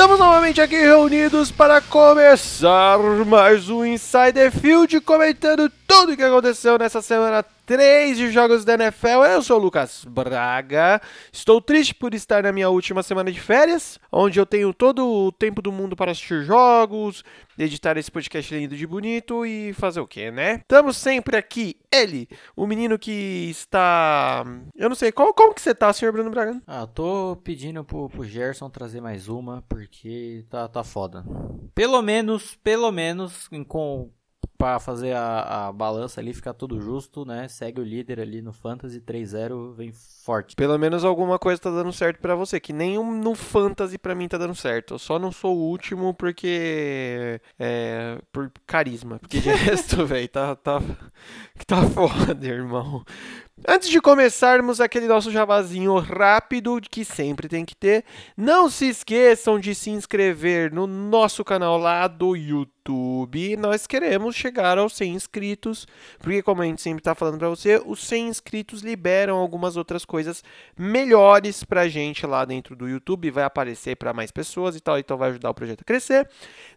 Estamos novamente aqui reunidos para começar mais um Insider Field, comentando tudo o que aconteceu nessa semana 3 de jogos da NFL. Eu sou o Lucas Braga. Estou triste por estar na minha última semana de férias, onde eu tenho todo o tempo do mundo para assistir jogos, editar esse podcast lindo de bonito e fazer o que, né? Estamos sempre aqui, ele, o menino que está. Eu não sei, qual, como que você tá, senhor Bruno Braga? Ah, tô pedindo pro, pro Gerson trazer mais uma, porque tá, tá foda. Pelo menos, pelo menos, com para fazer a, a, balança ali, ficar tudo justo, né? Segue o líder ali no Fantasy 3-0, vem forte. Pelo menos alguma coisa tá dando certo para você, que nem no Fantasy para mim tá dando certo. Eu só não sou o último porque é por carisma, porque de resto, velho, tá tá tá foda, irmão. Antes de começarmos aquele nosso javazinho rápido que sempre tem que ter, não se esqueçam de se inscrever no nosso canal lá do YouTube. Nós queremos chegar aos 100 inscritos, porque como a gente sempre está falando para você, os 100 inscritos liberam algumas outras coisas melhores pra gente lá dentro do YouTube, vai aparecer para mais pessoas e tal, então vai ajudar o projeto a crescer.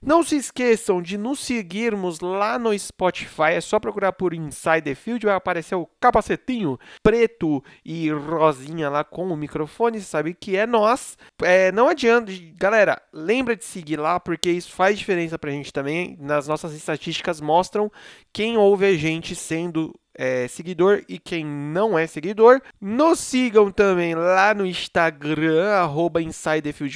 Não se esqueçam de nos seguirmos lá no Spotify, é só procurar por Inside the Field, vai aparecer o capacetinho preto e rosinha lá com o microfone, sabe que é nós. É, não adianta, galera, lembra de seguir lá porque isso faz diferença pra gente também. Nas nossas estatísticas mostram quem ouve a gente sendo é, seguidor e quem não é seguidor. Nos sigam também lá no Instagram, arroba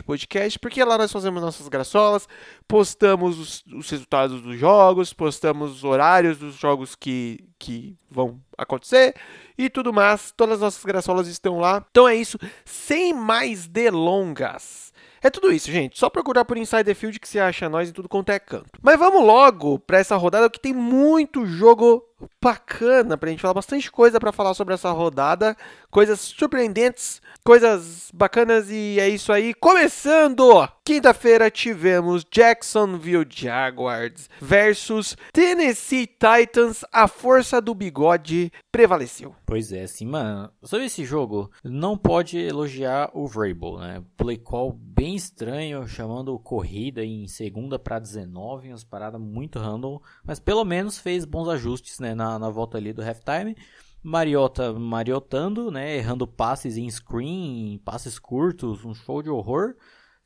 Podcast, porque lá nós fazemos nossas graçolas, postamos os, os, resultados dos jogos, postamos os horários dos jogos que, que vão acontecer e tudo mais. Todas as nossas graçolas estão lá. Então é isso, sem mais delongas. É tudo isso, gente. Só procurar por Insider Field que você acha nós em tudo quanto é canto. Mas vamos logo para essa rodada que tem muito jogo bacana pra gente falar, bastante coisa para falar sobre essa rodada, coisas surpreendentes, coisas bacanas e é isso aí. Começando! Quinta-feira tivemos Jacksonville Jaguars versus Tennessee Titans. A força do bigode prevaleceu. Pois é, assim, mano. Sobre esse jogo, não pode elogiar o Vrabel, né? Play call bem estranho, chamando corrida em segunda para 19, umas paradas muito random, mas pelo menos fez bons ajustes, né, na, na volta ali do halftime. Mariota mariotando, né, errando passes em screen, passes curtos, um show de horror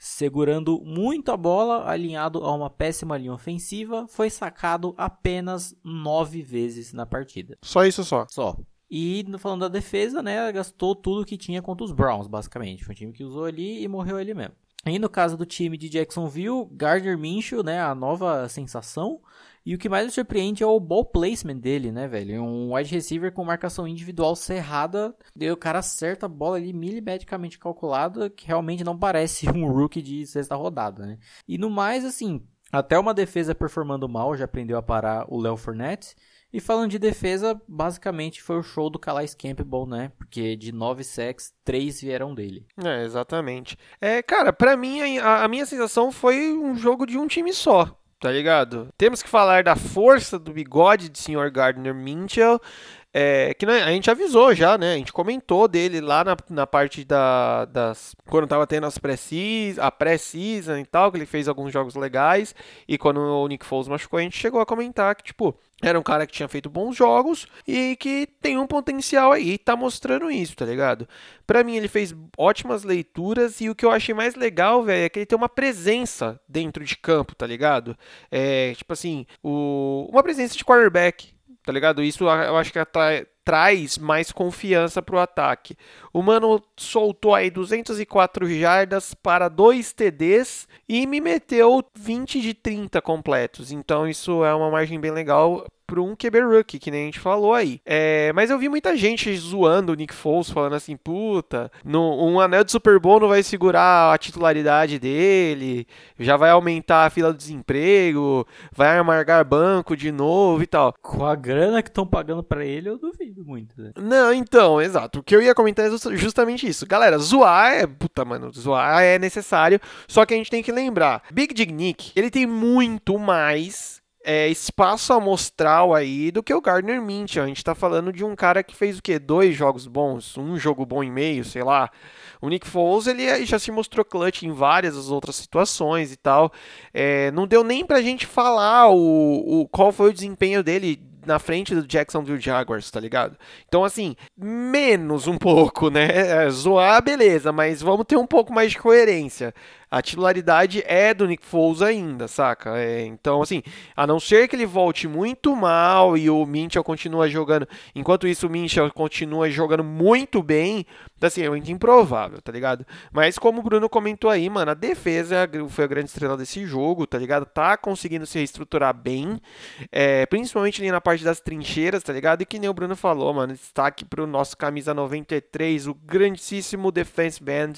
segurando muito a bola, alinhado a uma péssima linha ofensiva, foi sacado apenas nove vezes na partida. Só isso só? Só. E falando da defesa, né, gastou tudo que tinha contra os Browns, basicamente. Foi um time que usou ali e morreu ali mesmo. E no caso do time de Jacksonville, Gardner Minshew, né, a nova sensação, e o que mais me surpreende é o ball placement dele, né, velho? Um wide receiver com marcação individual cerrada. O cara acerta a bola ali milimetricamente calculada, que realmente não parece um rookie de sexta rodada, né? E no mais, assim, até uma defesa performando mal já aprendeu a parar o Léo Fournette. E falando de defesa, basicamente foi o show do Calais Campbell, né? Porque de nove sacks, três vieram dele. É, exatamente. É, cara, para mim a, a minha sensação foi um jogo de um time só tá ligado? Temos que falar da força do bigode de Sr. Gardner Minchel, é, que né, a gente avisou já, né? A gente comentou dele lá na, na parte da, das. Quando tava tendo as pré-season, a pré-season e tal, que ele fez alguns jogos legais. E quando o Nick Foles machucou, a gente chegou a comentar que, tipo, era um cara que tinha feito bons jogos e que tem um potencial aí, tá mostrando isso, tá ligado? Para mim ele fez ótimas leituras e o que eu achei mais legal, velho, é que ele tem uma presença dentro de campo, tá ligado? É, tipo assim, o, uma presença de quarterback, tá ligado? Isso eu acho que atrai, traz mais confiança pro ataque. O Mano soltou aí 204 jardas para 2 TDs e me meteu 20 de 30 completos. Então isso é uma margem bem legal para um QB rookie, que nem a gente falou aí. É, mas eu vi muita gente zoando o Nick Foles, falando assim, puta, no, um anel de Super Bowl não vai segurar a titularidade dele, já vai aumentar a fila do desemprego, vai amargar banco de novo e tal. Com a grana que estão pagando para ele, eu duvido muito. Né? Não, então, exato. O que eu ia comentar é justamente isso. Galera, zoar é, puta, mano, zoar é necessário, só que a gente tem que lembrar, Big Dig Nick, ele tem muito mais é, espaço amostral aí do que o Gardner Minshew. A gente tá falando de um cara que fez o quê? Dois jogos bons, um jogo bom e meio, sei lá. O Nick Foles ele já se mostrou clutch em várias outras situações e tal. É, não deu nem pra gente falar o, o qual foi o desempenho dele na frente do Jacksonville Jaguars, tá ligado? Então, assim, menos um pouco, né? É, zoar, beleza, mas vamos ter um pouco mais de coerência a titularidade é do Nick Foles ainda, saca? É, então, assim, a não ser que ele volte muito mal e o Minchel continua jogando, enquanto isso o Minchel continua jogando muito bem, assim, é muito improvável, tá ligado? Mas como o Bruno comentou aí, mano, a defesa foi a grande estrela desse jogo, tá ligado? Tá conseguindo se reestruturar bem, é, principalmente ali na parte das trincheiras, tá ligado? E que nem o Bruno falou, mano, destaque pro nosso camisa 93, o grandíssimo defense band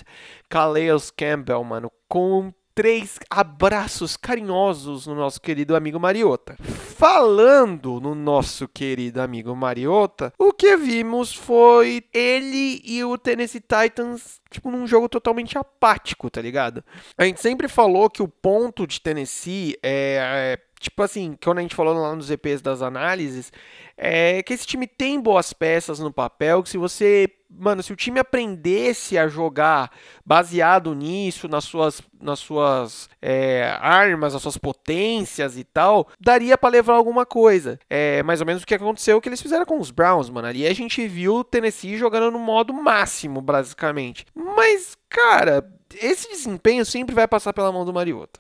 Calais Campbell, mano, com três abraços carinhosos no nosso querido amigo Mariota. Falando no nosso querido amigo Mariota, o que vimos foi ele e o Tennessee Titans, tipo, num jogo totalmente apático, tá ligado? A gente sempre falou que o ponto de Tennessee é, é tipo assim, quando a gente falou lá nos EPs das análises, é que esse time tem boas peças no papel, que se você, mano, se o time aprendesse a jogar baseado nisso, nas suas, nas suas é, armas, nas suas potências e tal, daria para levar alguma coisa. É mais ou menos o que aconteceu que eles fizeram com os Browns, mano. Ali a gente viu o Tennessee jogando no modo máximo, basicamente. Mas, cara, esse desempenho sempre vai passar pela mão do Mariota.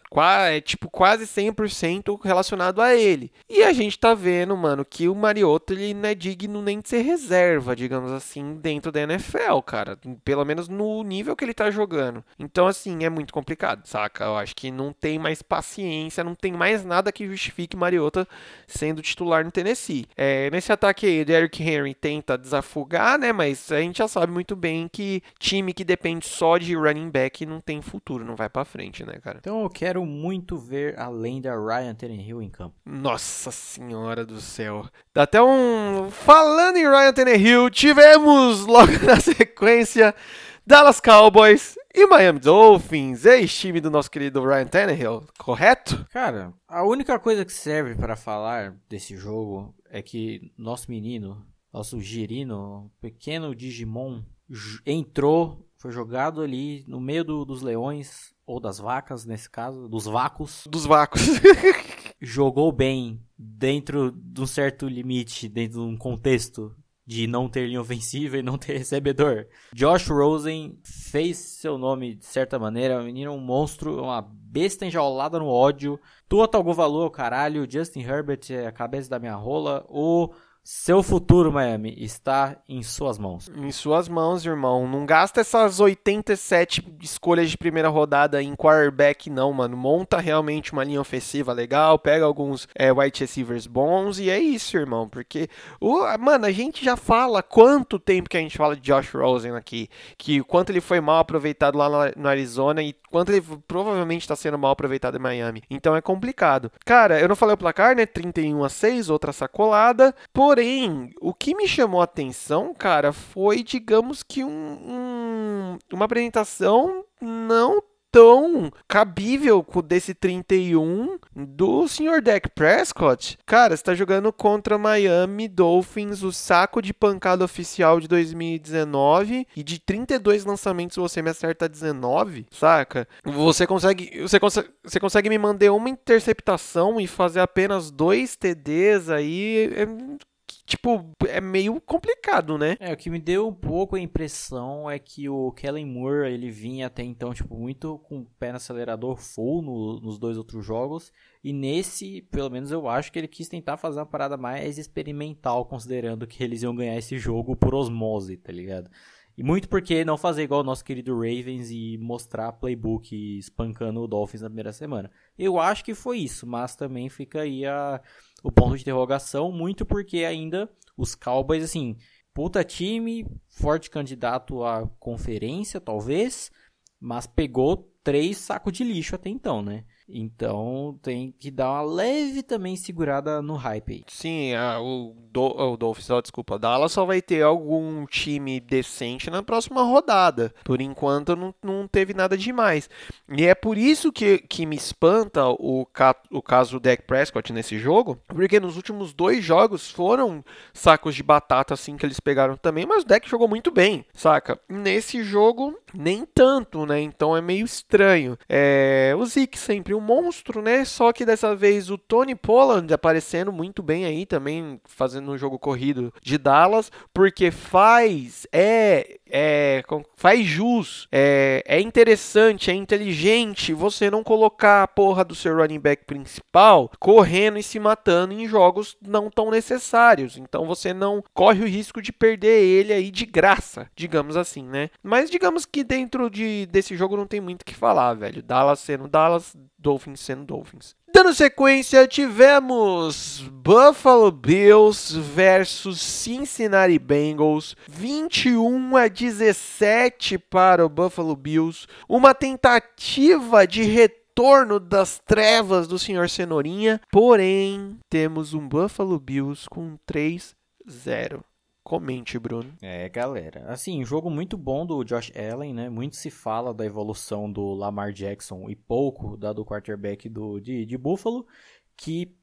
É tipo quase 100% relacionado a ele. E a gente tá vendo, mano, que o Mariota ele não é digno nem de ser reserva, digamos assim, dentro da NFL, cara. Pelo menos no nível que ele tá jogando. Então, assim, é muito complicado, saca? Eu acho que não tem mais paciência, não tem mais nada que justifique Mariota sendo titular no Tennessee. É, nesse ataque aí, o Derrick Henry tenta desafogar, né? Mas a gente já sabe muito bem que time que depende só de running back não tem futuro, não vai para frente, né, cara? Então eu quero muito ver a lenda Ryan Tannehill em campo. Nossa senhora do céu. Dá até um... Falando em Ryan Tannehill, tivemos logo na sequência Dallas Cowboys e Miami Dolphins, ex-time do nosso querido Ryan Tannehill, correto? Cara, a única coisa que serve para falar desse jogo é que nosso menino, nosso girino, pequeno Digimon, entrou foi jogado ali no meio do, dos leões, ou das vacas, nesse caso, dos vacos. Dos vacos. jogou bem dentro de um certo limite, dentro de um contexto de não ter linha ofensiva e não ter recebedor. Josh Rosen fez seu nome de certa maneira, um menino um monstro, uma besta enjaulada no ódio. Tua Tagovailoa, caralho, Justin Herbert é a cabeça da minha rola, o seu futuro, Miami, está em suas mãos. Em suas mãos, irmão. Não gasta essas 87 escolhas de primeira rodada em quarterback, não, mano. Monta realmente uma linha ofensiva legal, pega alguns é, wide receivers bons e é isso, irmão. Porque, o, mano, a gente já fala quanto tempo que a gente fala de Josh Rosen aqui. Que quanto ele foi mal aproveitado lá no Arizona e quanto ele provavelmente está sendo mal aproveitado em Miami. Então é complicado. Cara, eu não falei o placar, né? 31 a 6, outra sacolada. Por Porém, o que me chamou a atenção, cara, foi, digamos que um, um, uma apresentação não tão cabível desse 31 do Sr. Dak Prescott. Cara, está jogando contra Miami Dolphins, o saco de pancada oficial de 2019 e de 32 lançamentos você me acerta 19, saca? Você consegue, você consegue, você consegue me mandar uma interceptação e fazer apenas dois TDs aí, é tipo, é meio complicado, né? É, o que me deu um pouco a impressão é que o Kellen Moore, ele vinha até então, tipo, muito com o pé no acelerador full no, nos dois outros jogos. E nesse, pelo menos eu acho que ele quis tentar fazer uma parada mais experimental, considerando que eles iam ganhar esse jogo por osmose, tá ligado? E muito porque não fazer igual o nosso querido Ravens e mostrar playbook espancando o Dolphins na primeira semana. Eu acho que foi isso, mas também fica aí a, o ponto de interrogação, muito porque ainda os Cowboys, assim, puta time, forte candidato à conferência, talvez, mas pegou três sacos de lixo até então, né? Então tem que dar uma leve também segurada no hype aí. Sim, a, o, do, o Dolphins, ó, desculpa, Dallas só vai ter algum time decente na próxima rodada. Por enquanto não, não teve nada demais. E é por isso que, que me espanta o, o caso do Dak Prescott nesse jogo, porque nos últimos dois jogos foram sacos de batata assim que eles pegaram também, mas o Dak jogou muito bem, saca? Nesse jogo, nem tanto, né? Então é meio estranho. É, o Zeke sempre um monstro, né? Só que dessa vez o Tony Pollard aparecendo muito bem aí também, fazendo um jogo corrido de Dallas, porque faz, é, é faz jus, é, é interessante, é inteligente você não colocar a porra do seu running back principal correndo e se matando em jogos não tão necessários. Então você não corre o risco de perder ele aí de graça, digamos assim, né? Mas digamos que dentro de, desse jogo não tem muito o que falar, velho. Dallas sendo Dallas, Dolphins sendo Dolphins. Dando sequência, tivemos Buffalo Bills versus Cincinnati Bengals, 21 a 17 para o Buffalo Bills, uma tentativa de retorno das trevas do Sr. Cenourinha, porém temos um Buffalo Bills com 3-0. Comente, Bruno. É, galera. Assim, jogo muito bom do Josh Allen, né? Muito se fala da evolução do Lamar Jackson e pouco da do quarterback do, de, de Buffalo, que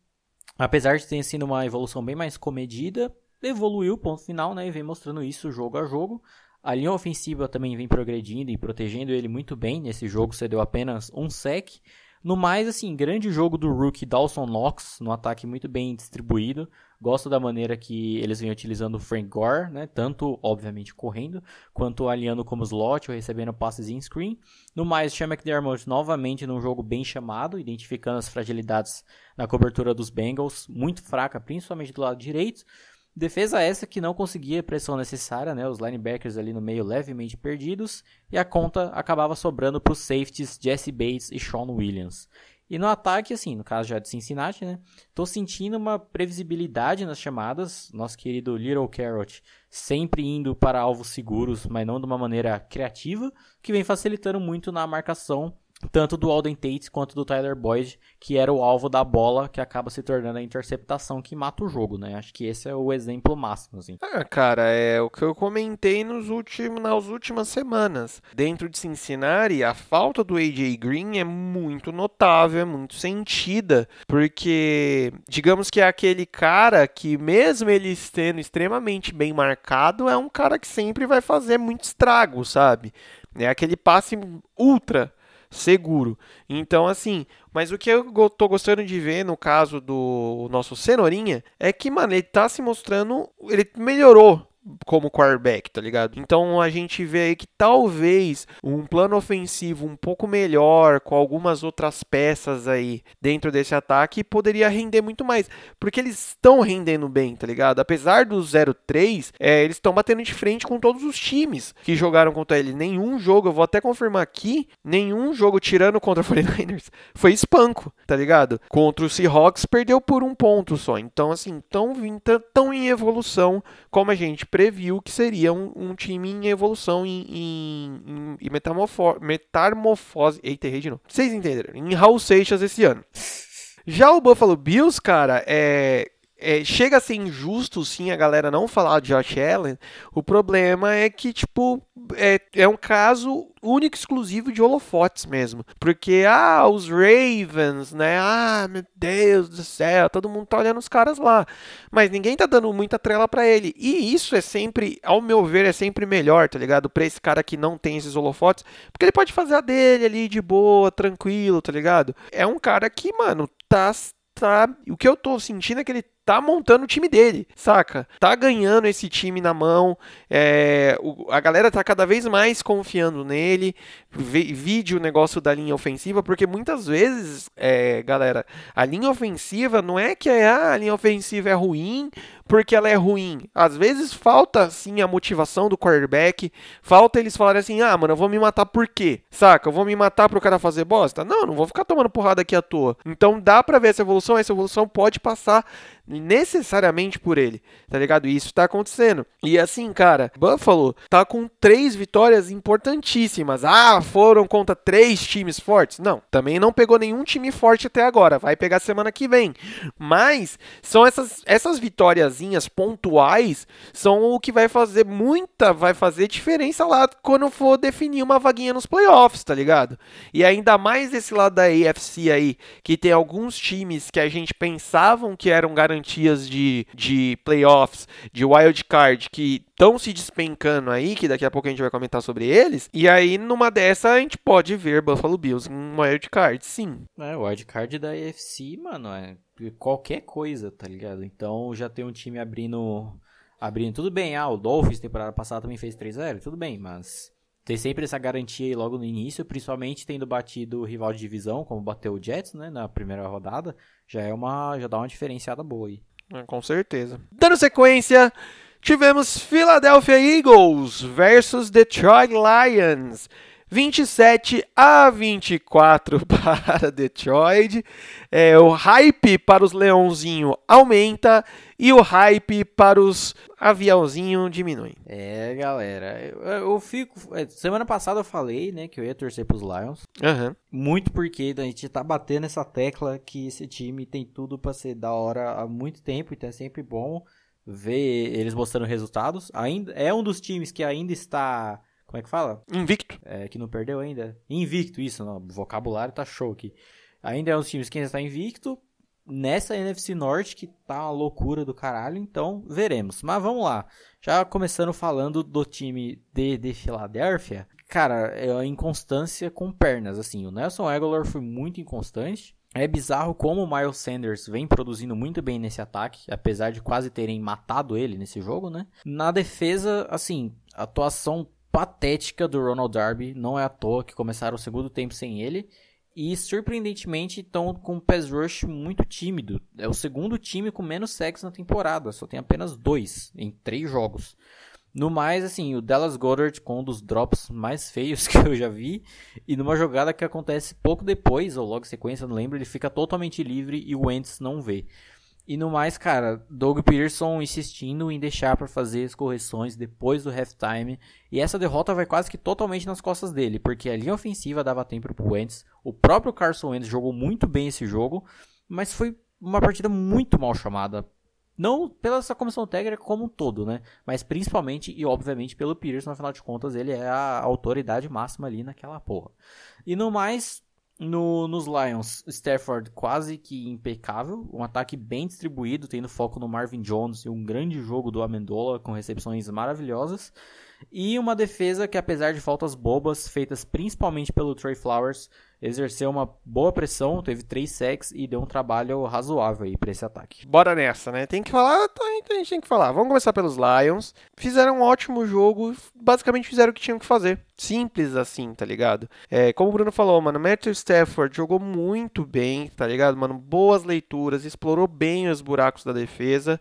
apesar de ter sido uma evolução bem mais comedida, evoluiu, ponto final, né? E vem mostrando isso jogo a jogo. A linha ofensiva também vem progredindo e protegendo ele muito bem. Nesse jogo cedeu apenas um sec. No mais, assim, grande jogo do rookie Dawson Knox, no ataque muito bem distribuído. Gosto da maneira que eles vêm utilizando o Frank Gore, né? Tanto, obviamente, correndo, quanto aliando como slot ou recebendo passes em screen. No mais, Sean McDermott novamente num jogo bem chamado, identificando as fragilidades na cobertura dos Bengals, muito fraca, principalmente do lado direito. Defesa essa que não conseguia a pressão necessária, né? Os linebackers ali no meio levemente perdidos e a conta acabava sobrando para os safeties Jesse Bates e Sean Williams. E no ataque, assim, no caso já de Cincinnati, né? Tô sentindo uma previsibilidade nas chamadas. Nosso querido Little Carrot sempre indo para alvos seguros, mas não de uma maneira criativa, que vem facilitando muito na marcação tanto do Alden Tate quanto do Tyler Boyd, que era o alvo da bola que acaba se tornando a interceptação que mata o jogo, né? Acho que esse é o exemplo máximo, assim. Ah, cara, é o que eu comentei nos últimos, nas últimas semanas. Dentro de Cincinnati, a falta do AJ Green é muito notável, é muito sentida, porque digamos que é aquele cara que mesmo ele estando extremamente bem marcado, é um cara que sempre vai fazer muito estrago, sabe? É aquele passe ultra seguro. Então, assim, mas o que eu tô gostando de ver no caso do nosso Cenourinha é que, mano, ele tá se mostrando. Ele melhorou como quarterback, tá ligado? Então a gente vê aí que talvez um plano ofensivo um pouco melhor, com algumas outras peças aí dentro desse ataque, poderia render muito mais. Porque eles estão rendendo bem, tá ligado? Apesar do 0-3, é, eles estão batendo de frente com todos os times que jogaram contra ele. Nenhum jogo, eu vou até confirmar aqui, nenhum jogo tirando contra o 49ers foi espanco, tá ligado? Contra o Seahawks perdeu por um ponto só. Então, assim, tão, tão em evolução como a gente previu que seria um, um time em evolução, em, em, em, em metamorfose. Eita, errei de novo. Vocês entenderam? Em Raul Seixas esse ano. Já o Buffalo Bills, cara, é, é, chega a ser injusto, sim, a galera não falar de Josh Allen. O problema é que, tipo, é, é um caso único exclusivo de holofotes mesmo. Porque, ah, os Ravens, né? Ah, meu Deus do céu, todo mundo tá olhando os caras lá. Mas ninguém tá dando muita trela para ele. E isso é sempre, ao meu ver, é sempre melhor, tá ligado? Pra esse cara que não tem esses holofotes. Porque ele pode fazer a dele ali de boa, tranquilo, tá ligado? É um cara que, mano, tá. tá o que eu tô sentindo é que ele tá montando o time dele, saca? Tá ganhando esse time na mão, é, o, a galera tá cada vez mais confiando nele, vide o negócio da linha ofensiva, porque muitas vezes, é, galera, a linha ofensiva não é que é, ah, a linha ofensiva é ruim porque ela é ruim. Às vezes falta, sim, a motivação do quarterback, falta eles falarem assim, ah, mano, eu vou me matar por quê? Saca? Eu vou me matar pro cara fazer bosta? Não, não vou ficar tomando porrada aqui à toa. Então dá pra ver essa evolução, essa evolução pode passar necessariamente por ele, tá ligado? E isso tá acontecendo. E assim, cara, Buffalo tá com três vitórias importantíssimas. Ah, foram contra três times fortes? Não, também não pegou nenhum time forte até agora. Vai pegar semana que vem. Mas são essas, essas vitóriazinhas pontuais são o que vai fazer muita, vai fazer diferença lá quando for definir uma vaguinha nos playoffs, tá ligado? E ainda mais desse lado da AFC aí, que tem alguns times que a gente pensavam que eram garantias de, de playoffs, de wild card, que estão se despencando aí, que daqui a pouco a gente vai comentar sobre eles. E aí, numa dessa, a gente pode ver Buffalo Bills em wild card, sim. É, o wild card da AFC, mano, é qualquer coisa, tá ligado? Então já tem um time abrindo. Abrindo tudo bem, ah, o Dolphins temporada passada também fez 3-0, tudo bem, mas ter sempre essa garantia aí logo no início, principalmente tendo batido o rival de divisão, como bateu o Jets, né, na primeira rodada, já é uma já dá uma diferenciada boa aí. É, com certeza. Dando sequência, tivemos Philadelphia Eagles versus Detroit Lions. 27 a 24 para Detroit. É, o hype para os Leãozinho aumenta e o hype para os Aviãozinho diminui. É, galera, eu, eu fico. É, semana passada eu falei, né, que eu ia torcer para os Lions. Uhum. Muito porque a gente tá batendo essa tecla que esse time tem tudo para ser da hora há muito tempo, então é sempre bom ver eles mostrando resultados. Ainda é um dos times que ainda está como é que fala? Invicto. É, que não perdeu ainda. Invicto, isso, não. O vocabulário tá show aqui. Ainda é um dos times que ainda está invicto. Nessa NFC Norte que tá uma loucura do caralho, então veremos. Mas vamos lá. Já começando falando do time de, de Filadélfia. Cara, é a inconstância com pernas, assim. O Nelson Aguilar foi muito inconstante. É bizarro como o Miles Sanders vem produzindo muito bem nesse ataque, apesar de quase terem matado ele nesse jogo, né? Na defesa, assim, atuação patética do Ronald Darby. Não é à toa que começaram o segundo tempo sem ele. E surpreendentemente estão com um pass rush muito tímido. É o segundo time com menos sacks na temporada. Só tem apenas dois em três jogos. No mais, assim, o Dallas Goddard com um dos drops mais feios que eu já vi. E numa jogada que acontece pouco depois, ou logo sequência, não lembro, ele fica totalmente livre e o Wentz não vê. E no mais, cara, Doug Peterson insistindo em deixar para fazer as correções depois do halftime. E essa derrota vai quase que totalmente nas costas dele, porque a linha ofensiva dava tempo pro Wentz. O próprio Carson Wentz jogou muito bem esse jogo, mas foi uma partida muito mal chamada. Não pela essa comissão técnica como um todo, né? Mas principalmente e obviamente pelo Peterson, afinal de contas, ele é a autoridade máxima ali naquela porra. E no mais, no, nos Lions, Stafford quase que impecável, um ataque bem distribuído, tendo foco no Marvin Jones e um grande jogo do Amendola com recepções maravilhosas. E uma defesa que, apesar de faltas bobas, feitas principalmente pelo Trey Flowers, exerceu uma boa pressão, teve três sacks e deu um trabalho razoável aí para esse ataque. Bora nessa, né? Tem que falar, então a gente tem que falar. Vamos começar pelos Lions. Fizeram um ótimo jogo, basicamente fizeram o que tinham que fazer. Simples assim, tá ligado? É, como o Bruno falou, mano, Matthew Stafford jogou muito bem, tá ligado, mano? Boas leituras, explorou bem os buracos da defesa.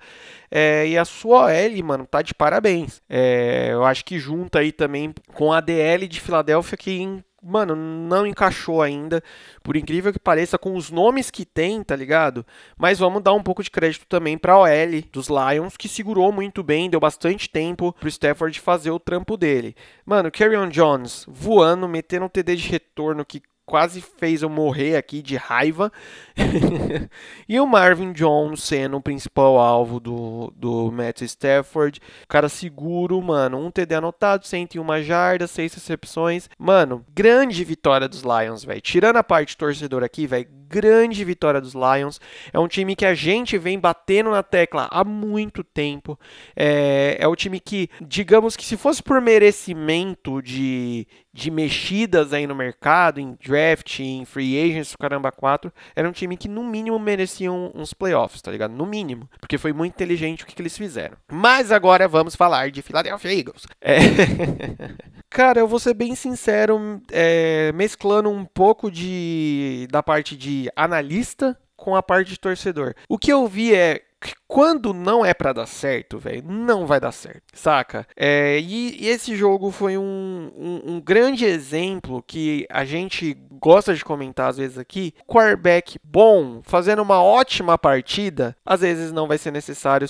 É, e a sua OL, mano, tá de parabéns. É, eu acho que junta aí também com a DL de Filadélfia, que mano, não encaixou ainda, por incrível que pareça, com os nomes que tem, tá ligado? Mas vamos dar um pouco de crédito também pra OL dos Lions, que segurou muito bem, deu bastante tempo pro Stafford fazer o trampo dele. Mano, Carrion Jones voando, metendo um TD de retorno que quase fez eu morrer aqui de raiva. e o Marvin Jones sendo o principal alvo do, do Matt Stafford. Cara seguro, mano. Um TD anotado, 101 jardas, 6 recepções. Mano, grande vitória dos Lions, velho. Tirando a parte torcedor aqui, velho grande vitória dos Lions. É um time que a gente vem batendo na tecla há muito tempo. É, é o time que, digamos que se fosse por merecimento de, de mexidas aí no mercado, em draft, em free agents, caramba, quatro, era um time que no mínimo merecia uns playoffs, tá ligado? No mínimo, porque foi muito inteligente o que, que eles fizeram. Mas agora vamos falar de Philadelphia Eagles. É... Cara, eu vou ser bem sincero, é, mesclando um pouco de da parte de analista com a parte de torcedor. O que eu vi é que quando não é para dar certo, velho, não vai dar certo, saca? É, e, e, esse jogo foi um, um, um, grande exemplo que a gente gosta de comentar às vezes aqui. Quarterback bom, fazendo uma ótima partida, às vezes não vai ser necessário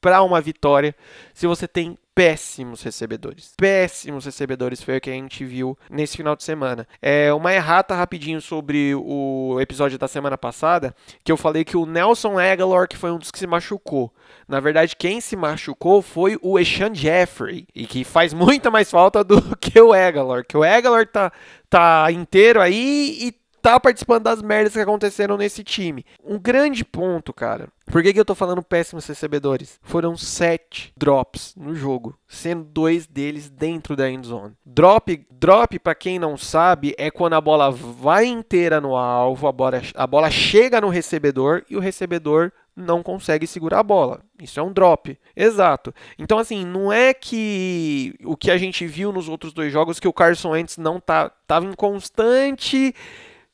para uma vitória se você tem péssimos recebedores. Péssimos recebedores foi o que a gente viu nesse final de semana. É uma errata rapidinho sobre o episódio da semana passada, que eu falei que o Nelson Aguilar que foi um dos que se machucou. Na verdade, quem se machucou foi o Eshan Jeffrey, e que faz muita mais falta do que o Aguilar, que o Aguilar tá tá inteiro aí e tá participando das merdas que aconteceram nesse time. Um grande ponto, cara. Por que, que eu tô falando péssimos recebedores? Foram sete drops no jogo, sendo dois deles dentro da end zone. Drop, drop para quem não sabe, é quando a bola vai inteira no alvo, a bola, a bola chega no recebedor e o recebedor não consegue segurar a bola. Isso é um drop. Exato. Então, assim, não é que o que a gente viu nos outros dois jogos, que o Carson Wentz não tá, tava inconstante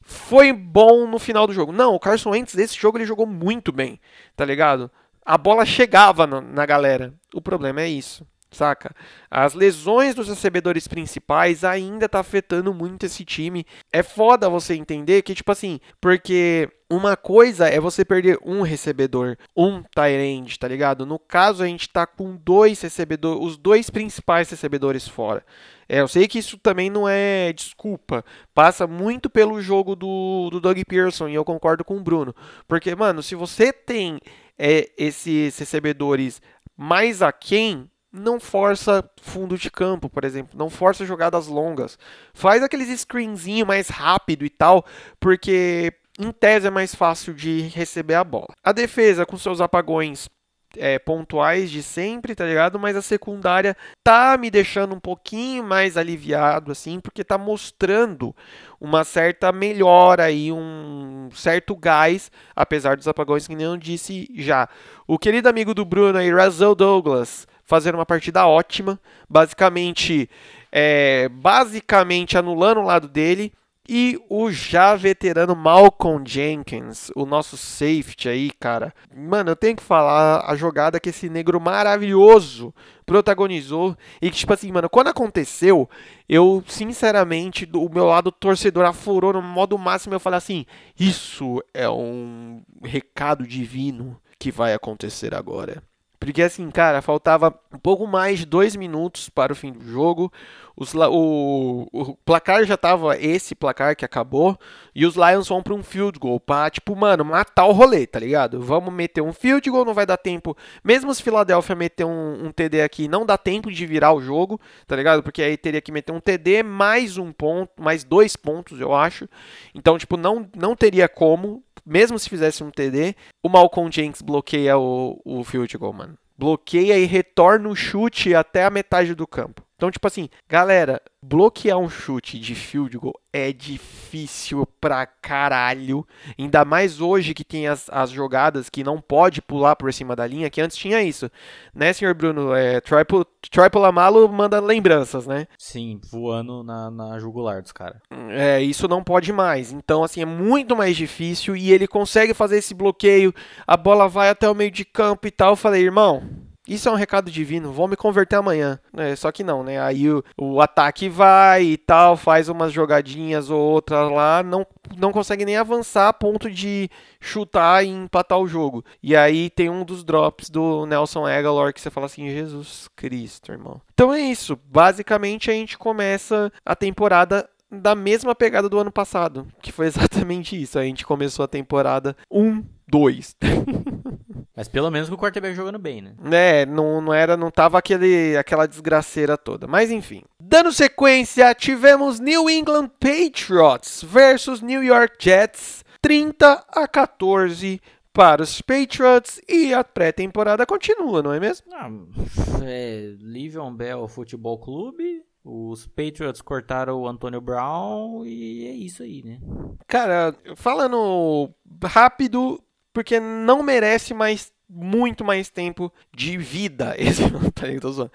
foi bom no final do jogo. Não, o Carson Wentz desse jogo ele jogou muito bem, tá ligado? A bola chegava no, na galera. O problema é isso, saca? As lesões dos recebedores principais ainda tá afetando muito esse time. É foda você entender que, tipo assim, porque uma coisa é você perder um recebedor, um tight tá ligado? No caso, a gente tá com dois recebedores, os dois principais recebedores fora. É, eu sei que isso também não é desculpa. Passa muito pelo jogo do, do Doug Pearson e eu concordo com o Bruno. Porque, mano, se você tem é, esses recebedores mais aquém, não força fundo de campo, por exemplo. Não força jogadas longas. Faz aqueles screenzinho mais rápido e tal, porque em tese é mais fácil de receber a bola. A defesa, com seus apagões é, pontuais de sempre, tá ligado? Mas a secundária tá me deixando um pouquinho mais aliviado, assim, porque tá mostrando uma certa melhora aí, um certo gás, apesar dos apagões que nem eu disse já. O querido amigo do Bruno aí, Russell Douglas, fazendo uma partida ótima, basicamente, é, basicamente anulando o lado dele e o já veterano Malcolm Jenkins, o nosso safety aí, cara. Mano, eu tenho que falar a jogada que esse negro maravilhoso protagonizou. E que, tipo assim, mano, quando aconteceu, eu, sinceramente, do meu lado torcedor afurou no modo máximo. Eu falei assim: Isso é um recado divino que vai acontecer agora. Porque assim, cara, faltava um pouco mais de dois minutos para o fim do jogo. Os, o, o, placar já tava esse placar que acabou. E os Lions vão para um field goal. Pra, tipo, mano, matar o rolê, tá ligado? Vamos meter um field goal, não vai dar tempo. Mesmo se Philadelphia meter um, um TD aqui, não dá tempo de virar o jogo, tá ligado? Porque aí teria que meter um TD mais um ponto, mais dois pontos, eu acho. Então, tipo, não, não teria como. Mesmo se fizesse um TD, o Malcolm Jenks bloqueia o, o field goal, mano. Bloqueia e retorna o chute até a metade do campo. Então, tipo assim, galera, bloquear um chute de field goal é difícil pra caralho. Ainda mais hoje que tem as, as jogadas que não pode pular por cima da linha, que antes tinha isso. Né, senhor Bruno? É, triple, triple Amalo manda lembranças, né? Sim, voando na, na jugular dos caras. É, isso não pode mais. Então, assim, é muito mais difícil e ele consegue fazer esse bloqueio. A bola vai até o meio de campo e tal. Eu falei, irmão, isso é um recado divino, vou me converter amanhã. É, só que não, né? Aí o, o, ataque vai e tal, faz umas jogadinhas ou outras lá, não, não consegue nem avançar a ponto de chutar e empatar o jogo. E aí tem um dos drops do Nelson Aguilar que você fala assim: Jesus Cristo, irmão. Então é isso. Basicamente a gente começa a temporada da mesma pegada do ano passado, que foi exatamente isso. A gente começou a temporada 1, 2. Mas pelo menos com o quarterback jogando bem, né? É, não, não era, não tava aquele, aquela desgraceira toda. Mas enfim. Dando sequência, tivemos New England Patriots versus New York Jets, 30 a 14 para os Patriots e a pré-temporada continua, não é mesmo? Ah, é Livion Bell Futebol Clube, os Patriots cortaram o Antonio Brown e é isso aí, né? Cara, falando rápido, porque não merece mais muito mais tempo de vida. Esse tá tô zoando.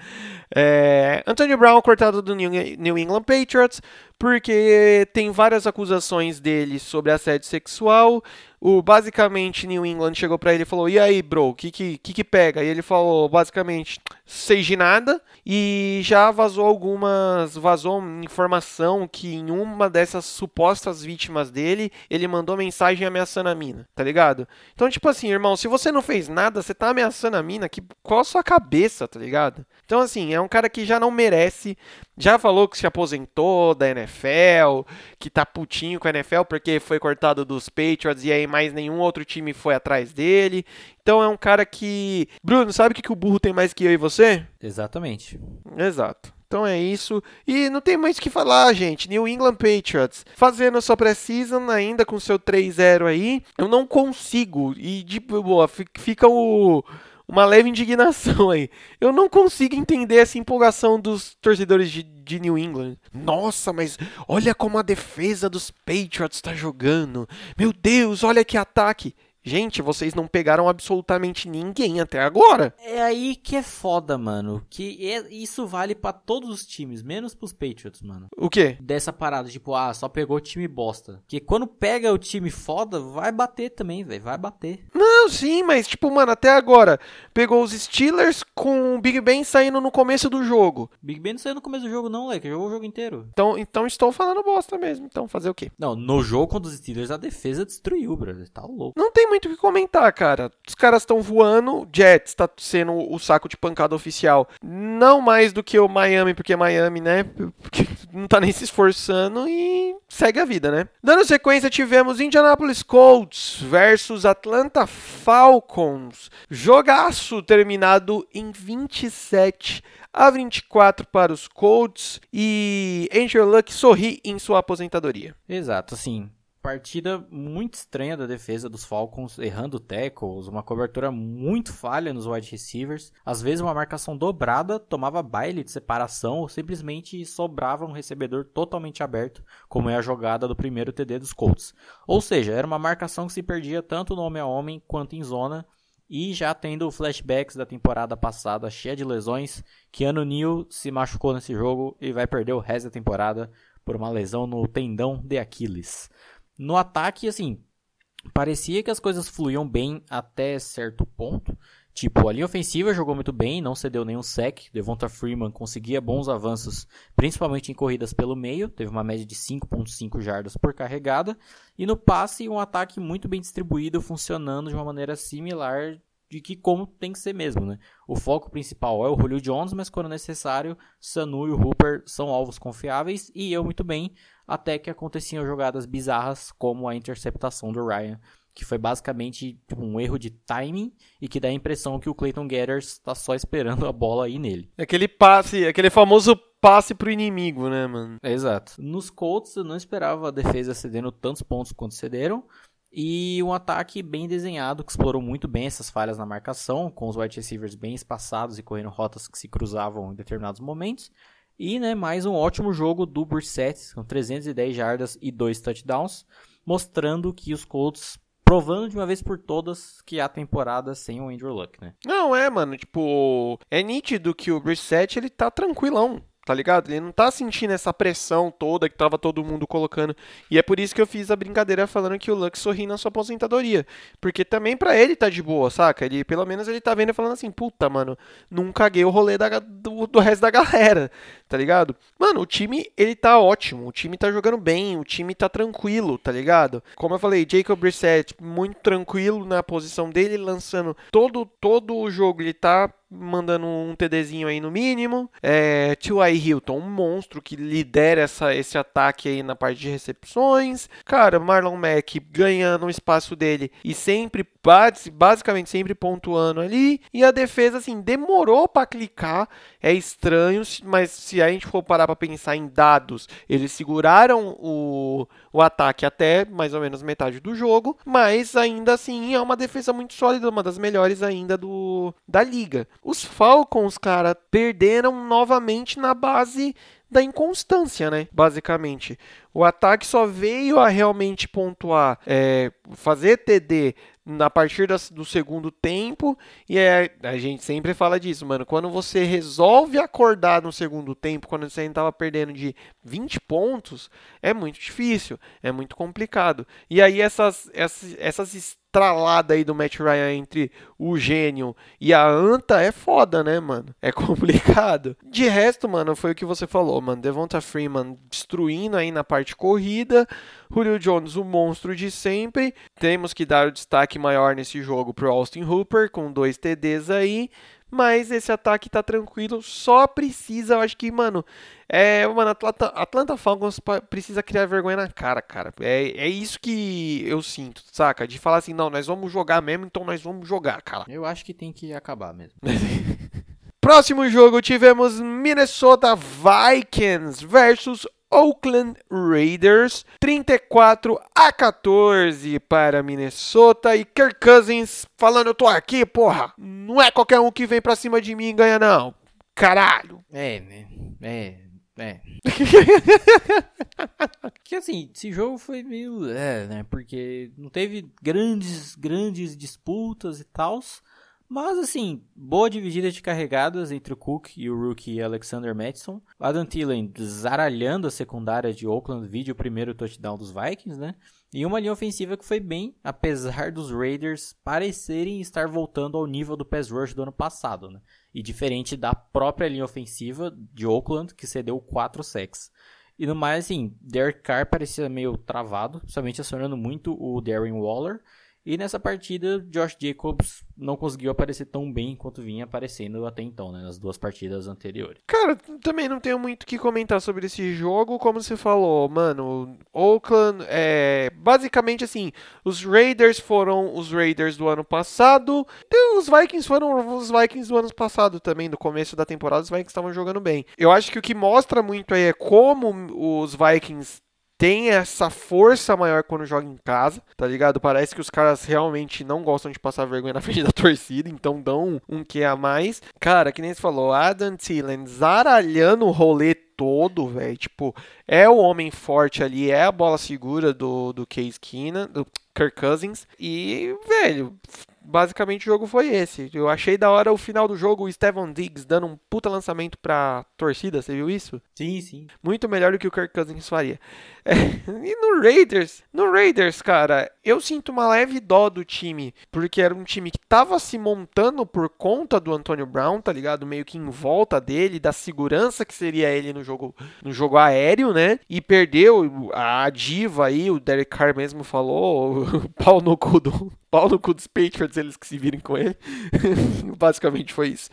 É, Antonio Brown cortado do New England Patriots porque tem várias acusações dele sobre assédio sexual. O basicamente New England chegou para ele e falou: "E aí, bro, o que, que que pega?" E ele falou basicamente: "Sei de nada." E já vazou algumas vazou informação que em uma dessas supostas vítimas dele, ele mandou mensagem ameaçando a mina, tá ligado? Então, tipo assim, irmão, se você não fez nada, você tá ameaçando a mina, que qual a sua cabeça, tá ligado? Então, assim, é um cara que já não merece já falou que se aposentou da NFL, que tá putinho com a NFL porque foi cortado dos Patriots e aí mais nenhum outro time foi atrás dele. Então é um cara que. Bruno, sabe o que, que o burro tem mais que eu e você? Exatamente. Exato. Então é isso. E não tem mais o que falar, gente. New England Patriots fazendo a sua pré-season ainda com seu 3-0 aí. Eu não consigo. E de boa, fica o uma leve indignação aí. Eu não consigo entender essa empolgação dos torcedores de, de New England. Nossa, mas olha como a defesa dos Patriots está jogando. Meu Deus, olha que ataque. Gente, vocês não pegaram absolutamente ninguém até agora. É aí que é foda, mano. Que é, isso vale para todos os times, menos pros Patriots, mano. O quê? Dessa parada, tipo, ah, só pegou time bosta. Que quando pega o time foda, vai bater também, velho. Vai bater. Não, sim, mas, tipo, mano, até agora, pegou os Steelers com o Big Ben saindo no começo do jogo. Big Ben não saiu no começo do jogo, não, leque. Jogou o jogo inteiro. Então, então estou falando bosta mesmo. Então, fazer o quê? Não, no jogo contra os Steelers, a defesa destruiu, brother. Tá louco. Não tem muito o que comentar, cara. Os caras estão voando, Jets está sendo o saco de pancada oficial. Não mais do que o Miami, porque Miami, né? Porque não tá nem se esforçando e segue a vida, né? Dando sequência, tivemos Indianapolis Colts versus Atlanta Falcons. Jogaço terminado em 27 a 24 para os Colts e Andrew Luck sorri em sua aposentadoria. Exato, assim. Partida muito estranha da defesa dos Falcons, errando tackles, uma cobertura muito falha nos wide receivers. Às vezes uma marcação dobrada tomava baile de separação ou simplesmente sobrava um recebedor totalmente aberto, como é a jogada do primeiro TD dos Colts. Ou seja, era uma marcação que se perdia tanto no homem a homem quanto em zona. E já tendo flashbacks da temporada passada cheia de lesões, Keanu Neal se machucou nesse jogo e vai perder o resto da temporada por uma lesão no tendão de Aquiles. No ataque, assim, parecia que as coisas fluíam bem até certo ponto. Tipo, a linha ofensiva jogou muito bem, não cedeu nenhum sec. Devonta Freeman conseguia bons avanços, principalmente em corridas pelo meio, teve uma média de 5.5 jardas por carregada. E no passe, um ataque muito bem distribuído, funcionando de uma maneira similar de que como tem que ser mesmo, né? O foco principal é o Julio Jones, mas quando necessário, Sanu e o Hooper são alvos confiáveis e eu muito bem, até que aconteciam jogadas bizarras como a interceptação do Ryan, que foi basicamente tipo, um erro de timing e que dá a impressão que o Clayton Gathers está só esperando a bola aí nele. Aquele passe, aquele famoso passe pro inimigo, né, mano? Exato. Nos Colts eu não esperava a defesa cedendo tantos pontos quanto cederam, e um ataque bem desenhado que explorou muito bem essas falhas na marcação, com os wide receivers bem espaçados e correndo rotas que se cruzavam em determinados momentos. E né, mais um ótimo jogo do Brissett, com 310 jardas e 2 touchdowns, mostrando que os Colts provando de uma vez por todas que há temporada sem o Andrew Luck, né? Não, é, mano, tipo, é nítido que o Brissett, ele tá tranquilão tá ligado? Ele não tá sentindo essa pressão toda que tava todo mundo colocando. E é por isso que eu fiz a brincadeira falando que o Lux sorri na sua aposentadoria. Porque também para ele tá de boa, saca? Ele, pelo menos ele tá vendo e falando assim, puta, mano, não caguei o rolê da, do, do resto da galera, tá ligado? Mano, o time, ele tá ótimo, o time tá jogando bem, o time tá tranquilo, tá ligado? Como eu falei, Jacob Brissett, muito tranquilo na posição dele, lançando todo, todo o jogo, ele tá mandando um TDzinho aí no mínimo. É, T.Y. Hilton, um monstro que lidera essa, esse ataque aí na parte de recepções. Cara, Marlon Mack ganhando o espaço dele e sempre, basicamente sempre pontuando ali. E a defesa, assim, demorou para clicar. É estranho, mas se a gente for parar para pensar em dados, eles seguraram o, o ataque até mais ou menos metade do jogo. Mas ainda assim é uma defesa muito sólida, uma das melhores ainda do, da liga. Os Falcons, cara, perderam novamente na base da inconstância, né? Basicamente. O ataque só veio a realmente pontuar, é, fazer TD na partir do segundo tempo. E é, a gente sempre fala disso, mano. Quando você resolve acordar no segundo tempo, quando você ainda estava perdendo de 20 pontos, é muito difícil, é muito complicado. E aí essas, essas, essas tralada aí do Matt Ryan entre o gênio e a anta é foda, né, mano? É complicado. De resto, mano, foi o que você falou, mano. Devonta Freeman destruindo aí na parte corrida. Julio Jones, o monstro de sempre. Temos que dar o destaque maior nesse jogo pro Austin Hooper, com dois TDs aí. Mas esse ataque tá tranquilo, só precisa, eu acho que, mano, é, mano, Atlanta, Atlanta Falcons precisa criar vergonha na cara, cara. É, é isso que eu sinto, saca? De falar assim, não, nós vamos jogar mesmo, então nós vamos jogar, cara. Eu acho que tem que acabar mesmo. Próximo jogo tivemos Minnesota Vikings versus Oakland Raiders, 34 a 14 para Minnesota e Kirk Cousins falando eu tô aqui, porra. Não é qualquer um que vem pra cima de mim e ganha não. Caralho. É, né? É, é. que assim, esse jogo foi meio, é, né? Porque não teve grandes, grandes disputas e tals. Mas assim, boa dividida de carregadas entre o Cook e o rookie Alexander Madison. Adam Thielen zaralhando a secundária de Oakland, vídeo primeiro touchdown dos Vikings, né? E uma linha ofensiva que foi bem, apesar dos Raiders parecerem estar voltando ao nível do pass rush do ano passado, né? E diferente da própria linha ofensiva de Oakland, que cedeu 4 sacks. E no mais, assim, Derek Carr parecia meio travado, somente acionando muito o Darren Waller. E nessa partida, Josh Jacobs não conseguiu aparecer tão bem quanto vinha aparecendo até então, né, nas duas partidas anteriores. Cara, também não tenho muito o que comentar sobre esse jogo, como você falou, mano, Oakland é basicamente assim, os Raiders foram os Raiders do ano passado, e os Vikings foram os Vikings do ano passado também, no começo da temporada os Vikings estavam jogando bem. Eu acho que o que mostra muito aí é como os Vikings tem essa força maior quando joga em casa, tá ligado? Parece que os caras realmente não gostam de passar vergonha na frente da torcida, então dão um que a mais. Cara, que nem você falou, Adam Thielen zaralhando o rolê todo, velho. Tipo, é o homem forte ali, é a bola segura do, do Case Keenan, do Kirk Cousins. E, velho, basicamente o jogo foi esse. Eu achei da hora o final do jogo, o Steven Diggs dando um puta lançamento pra torcida, você viu isso? Sim, sim. Muito melhor do que o Kirk Cousins faria. É, e no Raiders, no Raiders, cara, eu sinto uma leve dó do time, porque era um time que tava se montando por conta do Antonio Brown, tá ligado? Meio que em volta dele, da segurança que seria ele no jogo, no jogo aéreo, né? E perdeu a diva aí, o Derek Carr mesmo falou, o pau no cu do, pau no cu dos Patriots, eles que se virem com ele. Basicamente foi isso.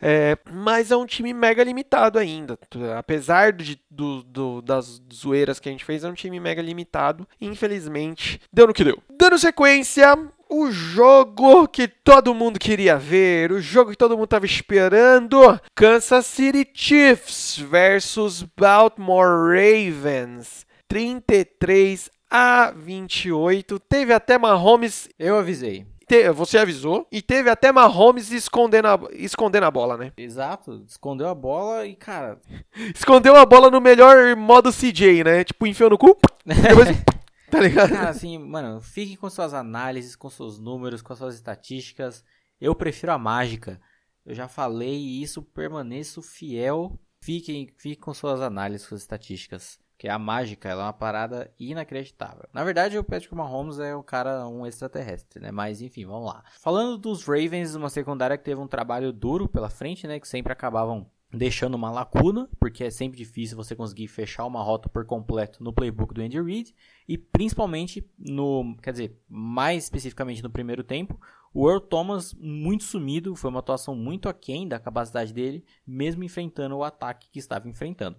É, mas é um time mega limitado ainda. Apesar de, do, do, das zoeiras que a gente fez, é um time mega limitado. Infelizmente, deu no que deu. Dando sequência, o jogo que todo mundo queria ver, o jogo que todo mundo estava esperando: Kansas City Chiefs versus Baltimore Ravens. 33 a 28. Teve até Mahomes. Eu avisei. Você avisou. E teve até Mahomes escondendo a, escondendo a bola, né? Exato. Escondeu a bola e, cara. Escondeu a bola no melhor modo CJ, né? Tipo, enfiou no cu. Depois. tá ligado? Cara, assim, mano, fique com suas análises, com seus números, com suas estatísticas. Eu prefiro a mágica. Eu já falei isso permaneço fiel. Fiquem, fique com suas análises, suas estatísticas que a mágica, ela é uma parada inacreditável. Na verdade, o Patrick Mahomes é um cara, um extraterrestre, né? Mas enfim, vamos lá. Falando dos Ravens, uma secundária que teve um trabalho duro pela frente, né? Que sempre acabavam deixando uma lacuna, porque é sempre difícil você conseguir fechar uma rota por completo no playbook do Andy Reid, e principalmente no, quer dizer, mais especificamente no primeiro tempo, o Earl Thomas muito sumido, foi uma atuação muito aquém da capacidade dele, mesmo enfrentando o ataque que estava enfrentando.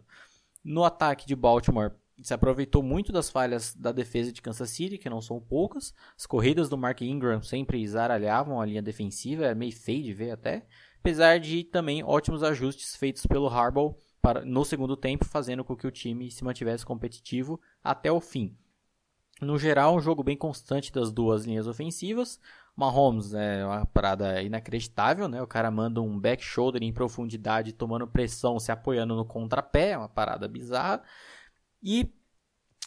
No ataque de Baltimore, se aproveitou muito das falhas da defesa de Kansas City, que não são poucas. As corridas do Mark Ingram sempre zaralhavam a linha defensiva, é meio feio de ver até. Apesar de também ótimos ajustes feitos pelo Harbaugh para, no segundo tempo, fazendo com que o time se mantivesse competitivo até o fim. No geral, um jogo bem constante das duas linhas ofensivas. Mahomes é uma parada inacreditável, né? O cara manda um back shoulder em profundidade, tomando pressão, se apoiando no contrapé, é uma parada bizarra. E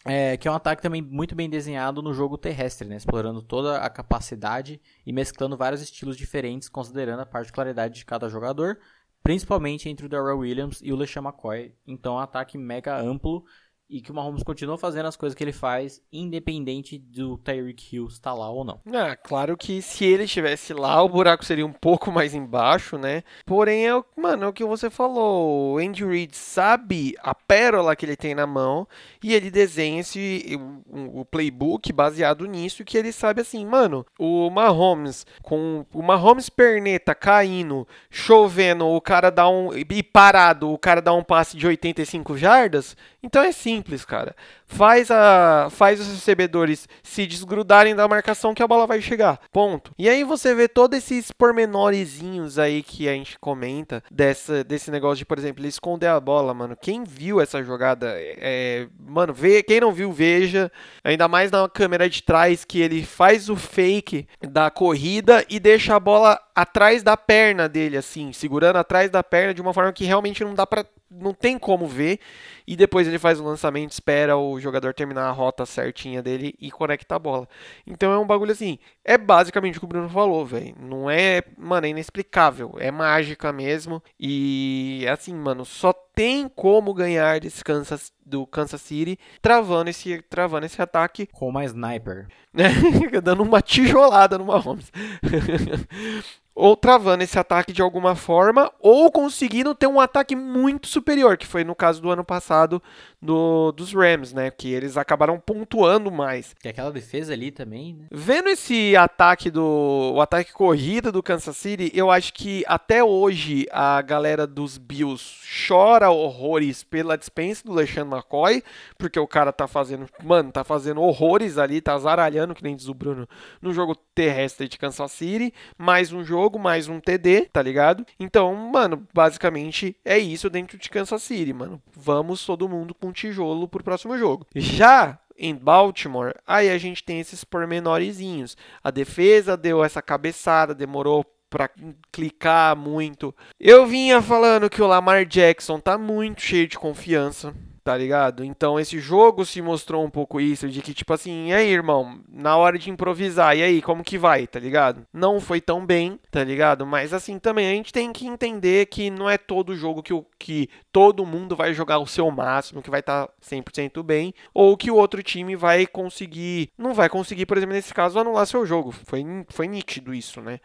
É, que é um ataque também muito bem desenhado no jogo terrestre, né? Explorando toda a capacidade e mesclando vários estilos diferentes, considerando a particularidade de cada jogador, principalmente entre o Darrell Williams e o LeSean McCoy. Então, um ataque mega amplo e que o Mahomes continua fazendo as coisas que ele faz, independente do Tyreek Hill estar lá ou não. Ah, claro que se ele estivesse lá, o buraco seria um pouco mais embaixo, né? Porém, é o, mano, é o que você falou. O Andy Reid sabe a pérola que ele tem na mão e ele desenha esse, o, o playbook baseado nisso que ele sabe assim, mano, o Mahomes com o Mahomes perneta caindo, chovendo, o cara dá um e parado, o cara dá um passe de 85 jardas, então é simples, cara. Faz, a, faz os recebedores se desgrudarem da marcação que a bola vai chegar. Ponto. E aí você vê todos esses pormenorizinhos aí que a gente comenta dessa, desse negócio de, por exemplo, ele esconder a bola, mano. Quem viu essa jogada, é, mano, vê, quem não viu, veja. Ainda mais na câmera de trás que ele faz o fake da corrida e deixa a bola atrás da perna dele, assim, segurando atrás da perna de uma forma que realmente não dá pra não tem como ver. E depois ele faz o lançamento, espera o jogador terminar a rota certinha dele e conecta a bola. Então é um bagulho assim. É basicamente o que o Bruno falou, velho. Não é, mano, é inexplicável. É mágica mesmo. E assim, mano, só tem como ganhar desse Kansas, do Kansas City travando esse, travando esse ataque. Com uma sniper. Dando uma tijolada no Mahomes. ou travando esse ataque de alguma forma, ou conseguindo ter um ataque muito superior, que foi no caso do ano passado do, dos Rams, né? Que eles acabaram pontuando mais. E aquela defesa ali também, né? Vendo esse ataque do. o ataque corrida do Kansas City, eu acho que até hoje a galera dos Bills chora horrores pela dispensa do LeSean McCoy, porque o cara tá fazendo. Mano, tá fazendo horrores ali, tá zaralhando, que nem diz o Bruno, no jogo terrestre de Kansas City. Mais um jogo mais um TD, tá ligado? Então, mano, basicamente é isso dentro de Kansas City, mano. Vamos todo mundo com tijolo pro próximo jogo. Já em Baltimore, aí a gente tem esses pormenorizinhos. A defesa deu essa cabeçada, demorou para clicar muito. Eu vinha falando que o Lamar Jackson tá muito cheio de confiança tá ligado? Então esse jogo se mostrou um pouco isso, de que tipo assim, e aí, irmão, na hora de improvisar, e aí, como que vai, tá ligado? Não foi tão bem, tá ligado? Mas assim, também a gente tem que entender que não é todo jogo que, o, que todo mundo vai jogar o seu máximo, que vai estar tá 100% bem, ou que o outro time vai conseguir, não vai conseguir, por exemplo, nesse caso, anular seu jogo. Foi, foi nítido isso, né?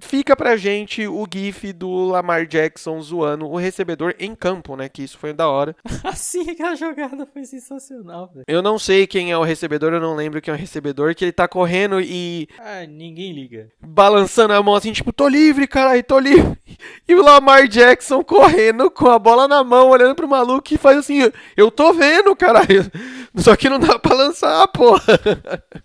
Fica pra gente o gif do Lamar Jackson zoando o recebedor em campo, né? Que isso foi da hora. assim aquela jogada foi sensacional, velho. Eu não sei quem é o recebedor, eu não lembro quem é o recebedor, que ele tá correndo e. Ah, ninguém liga. Balançando a mão assim, tipo, tô livre, caralho, tô livre. E o Lamar Jackson correndo com a bola na mão, olhando pro maluco e faz assim, eu tô vendo, caralho. Só que não dá pra lançar, porra.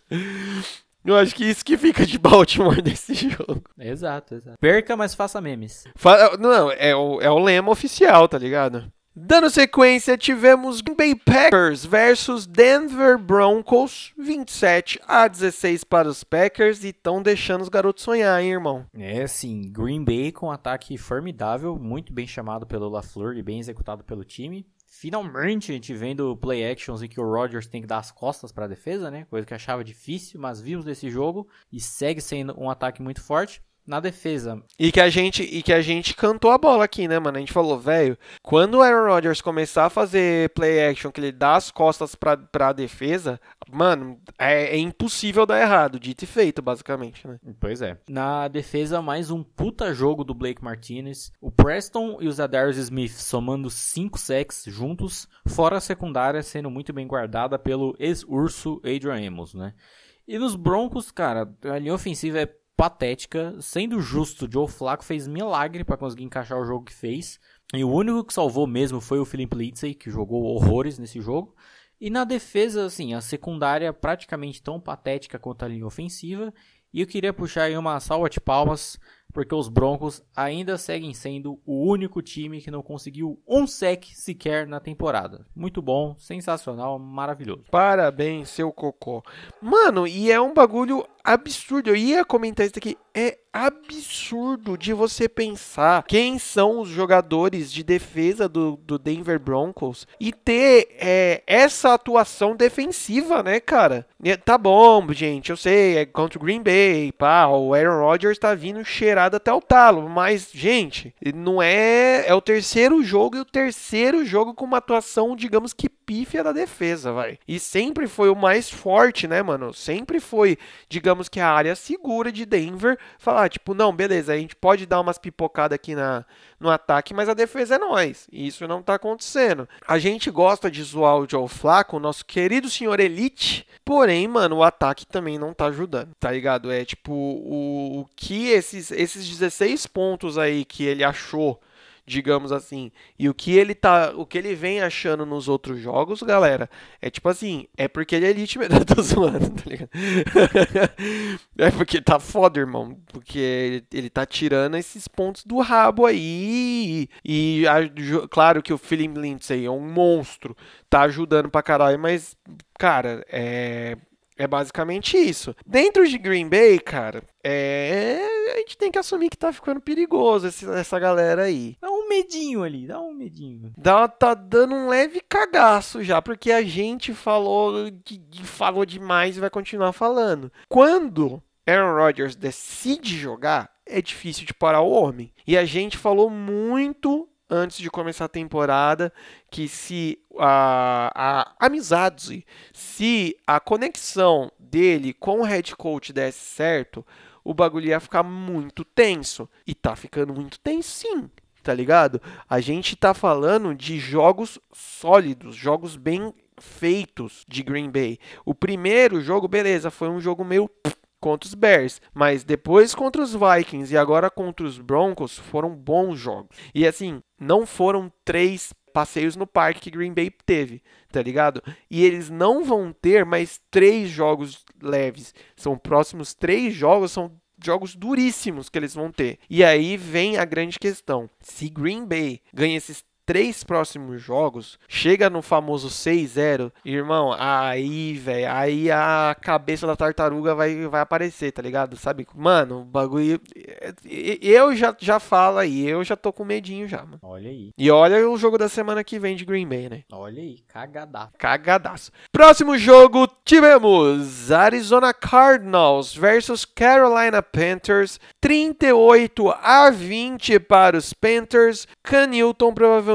Eu acho que isso que fica de Baltimore desse jogo. Exato, exato. Perca, mas faça memes. Fa não, é o, é o lema oficial, tá ligado? Dando sequência, tivemos Green Bay Packers versus Denver Broncos, 27 a 16 para os Packers e estão deixando os garotos sonhar, hein, irmão? É, sim, Green Bay com um ataque formidável, muito bem chamado pelo LaFleur e bem executado pelo time. Finalmente a gente vendo play actions em que o Rodgers tem que dar as costas para a defesa, né? Coisa que achava difícil, mas vimos desse jogo e segue sendo um ataque muito forte na defesa. E que a gente e que a gente cantou a bola aqui, né, mano? A gente falou, velho, quando o Aaron Rodgers começar a fazer play action, que ele dá as costas pra, pra defesa, mano, é, é impossível dar errado, dito e feito, basicamente, né? Pois é. Na defesa, mais um puta jogo do Blake Martinez. O Preston e o Zadarius Smith somando 5 sacks juntos, fora a secundária sendo muito bem guardada pelo ex-urso Adrian Amos, né? E nos Broncos, cara, a linha ofensiva é patética. Sendo justo, Joe Flacco fez milagre para conseguir encaixar o jogo que fez. E o único que salvou mesmo foi o Philip Lindsay, que jogou horrores nesse jogo. E na defesa, assim, a secundária praticamente tão patética quanto a linha ofensiva. E eu queria puxar aí uma salva de palmas, porque os Broncos ainda seguem sendo o único time que não conseguiu um sec sequer na temporada. Muito bom, sensacional, maravilhoso. Parabéns, seu cocô. Mano, e é um bagulho absurdo. Eu ia comentar isso aqui. É absurdo de você pensar quem são os jogadores de defesa do, do Denver Broncos e ter é, essa atuação defensiva, né, cara? Tá bom, gente, eu sei, é contra o Green Bay, pá, o Aaron Rodgers tá vindo cheirado até o talo, mas, gente, não é. É o terceiro jogo e o terceiro jogo com uma atuação, digamos que pífia da defesa, vai. E sempre foi o mais forte, né, mano? Sempre foi, digamos que a área segura de Denver. Falar, tipo, não, beleza, a gente pode dar umas pipocadas aqui na, no ataque, mas a defesa é nós. E isso não tá acontecendo. A gente gosta de zoar o Joe Flacco, o nosso querido senhor Elite. Porém, mano, o ataque também não tá ajudando, tá ligado? É tipo, o, o que esses, esses 16 pontos aí que ele achou digamos assim. E o que ele tá, o que ele vem achando nos outros jogos, galera, é tipo assim, é porque ele é elite mesmo, tô zoando, tá ligado? é porque tá foda, irmão, porque ele, ele tá tirando esses pontos do rabo aí. E, a, claro que o Philip Lindsay é um monstro, tá ajudando pra caralho, mas cara, é é basicamente isso. Dentro de Green Bay, cara, é... a gente tem que assumir que tá ficando perigoso esse, essa galera aí. Dá um medinho ali, dá um medinho. Dá, tá dando um leve cagaço já, porque a gente falou, que, falou demais e vai continuar falando. Quando Aaron Rodgers decide jogar, é difícil de parar o homem. E a gente falou muito antes de começar a temporada que se a, a amizade, se a conexão dele com o head coach desse certo, o bagulho ia ficar muito tenso. E tá ficando muito tenso sim, tá ligado? A gente tá falando de jogos sólidos, jogos bem feitos de Green Bay. O primeiro jogo, beleza, foi um jogo meio contra os Bears, mas depois contra os Vikings e agora contra os Broncos foram bons jogos. E assim, não foram três passeios no parque que Green Bay teve, tá ligado? E eles não vão ter mais três jogos leves. São próximos três jogos, são jogos duríssimos que eles vão ter. E aí vem a grande questão: se Green Bay ganha esses três próximos jogos, chega no famoso 6-0, irmão, aí, velho, aí a cabeça da tartaruga vai, vai aparecer, tá ligado? Sabe? Mano, o bagulho. Eu já, já falo aí, eu já tô com medinho já, mano. Olha aí. E olha o jogo da semana que vem de Green Bay, né? Olha aí, cagadaço. Cagadaço. Próximo jogo, tivemos Arizona Cardinals versus Carolina Panthers. 38 a 20 para os Panthers. Canilton provavelmente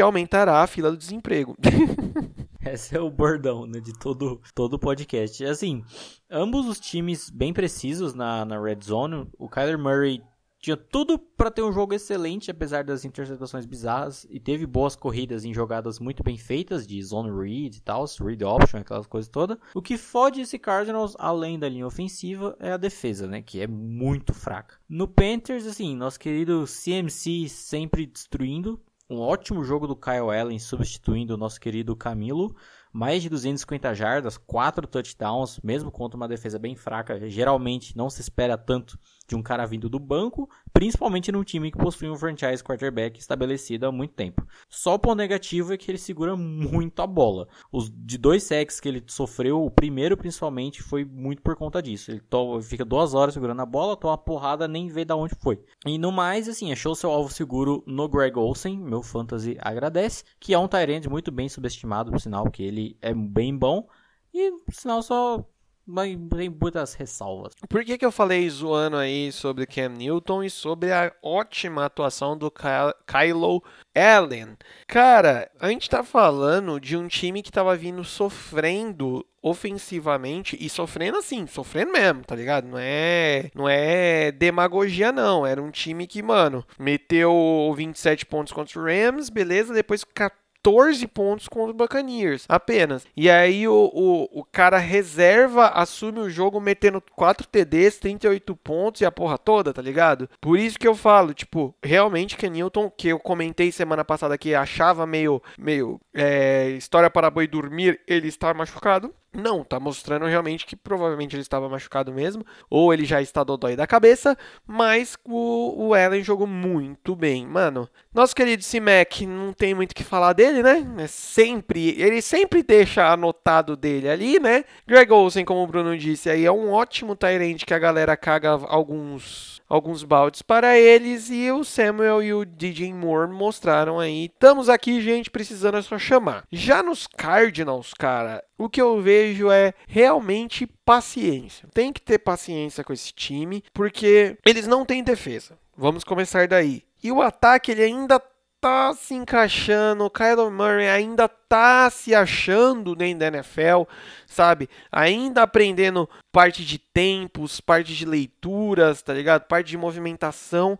aumentará a fila do desemprego. Esse é o bordão né, de todo todo podcast. Assim, ambos os times bem precisos na, na red zone. O Kyler Murray tinha tudo para ter um jogo excelente, apesar das interceptações bizarras, e teve boas corridas em jogadas muito bem feitas, de zone read e tal, read option, aquelas coisas todas. O que fode esse Cardinals, além da linha ofensiva, é a defesa, né, que é muito fraca. No Panthers, assim, nosso querido CMC sempre destruindo, um ótimo jogo do Kyle Allen substituindo o nosso querido Camilo, mais de 250 jardas, 4 touchdowns, mesmo contra uma defesa bem fraca. Geralmente não se espera tanto de um cara vindo do banco, principalmente num time que possui um franchise quarterback estabelecido há muito tempo. Só o ponto negativo é que ele segura muito a bola. Os de dois sacks que ele sofreu, o primeiro principalmente foi muito por conta disso. Ele to, fica duas horas segurando a bola, toma uma porrada, nem vê da onde foi. E no mais, assim, achou seu alvo seguro no Greg Olsen, meu fantasy agradece, que é um Tyrant muito bem subestimado, por sinal que ele é bem bom. E, por sinal, só mas tem muitas ressalvas. Por que, que eu falei zoando aí sobre Cam Newton e sobre a ótima atuação do Kylo Allen? Cara, a gente tá falando de um time que tava vindo sofrendo ofensivamente e sofrendo assim, sofrendo mesmo, tá ligado? Não é, não é demagogia não, era um time que, mano, meteu 27 pontos contra o Rams, beleza, depois 14 pontos contra o Buccaneers, apenas. E aí o, o, o cara reserva, assume o jogo metendo 4 TDs, 38 pontos e a porra toda, tá ligado? Por isso que eu falo, tipo, realmente que Newton, que eu comentei semana passada que achava meio, meio é, história para boi dormir, ele estar machucado Não, tá mostrando realmente que provavelmente ele estava machucado mesmo, ou ele já está dodói da cabeça, mas o, o Allen jogou muito bem. Mano, nosso querido C-Mac, não tem muito o que falar dele, né? É sempre, ele sempre deixa anotado dele ali, né? Greg Olsen, como o Bruno disse, aí é um ótimo Tyrant que a galera caga alguns alguns baldes para eles e o Samuel e o DJ Moore mostraram aí. Estamos aqui, gente, precisando é só chamar. Já nos Cardinals, cara, o que eu vejo é realmente paciência. Tem que ter paciência com esse time, porque eles não têm defesa. Vamos começar daí. E o ataque ele ainda tá se encaixando, o Kyler Murray ainda tá se achando dentro da NFL, sabe? Ainda aprendendo parte de tempos, parte de leituras, tá ligado? Parte de movimentação,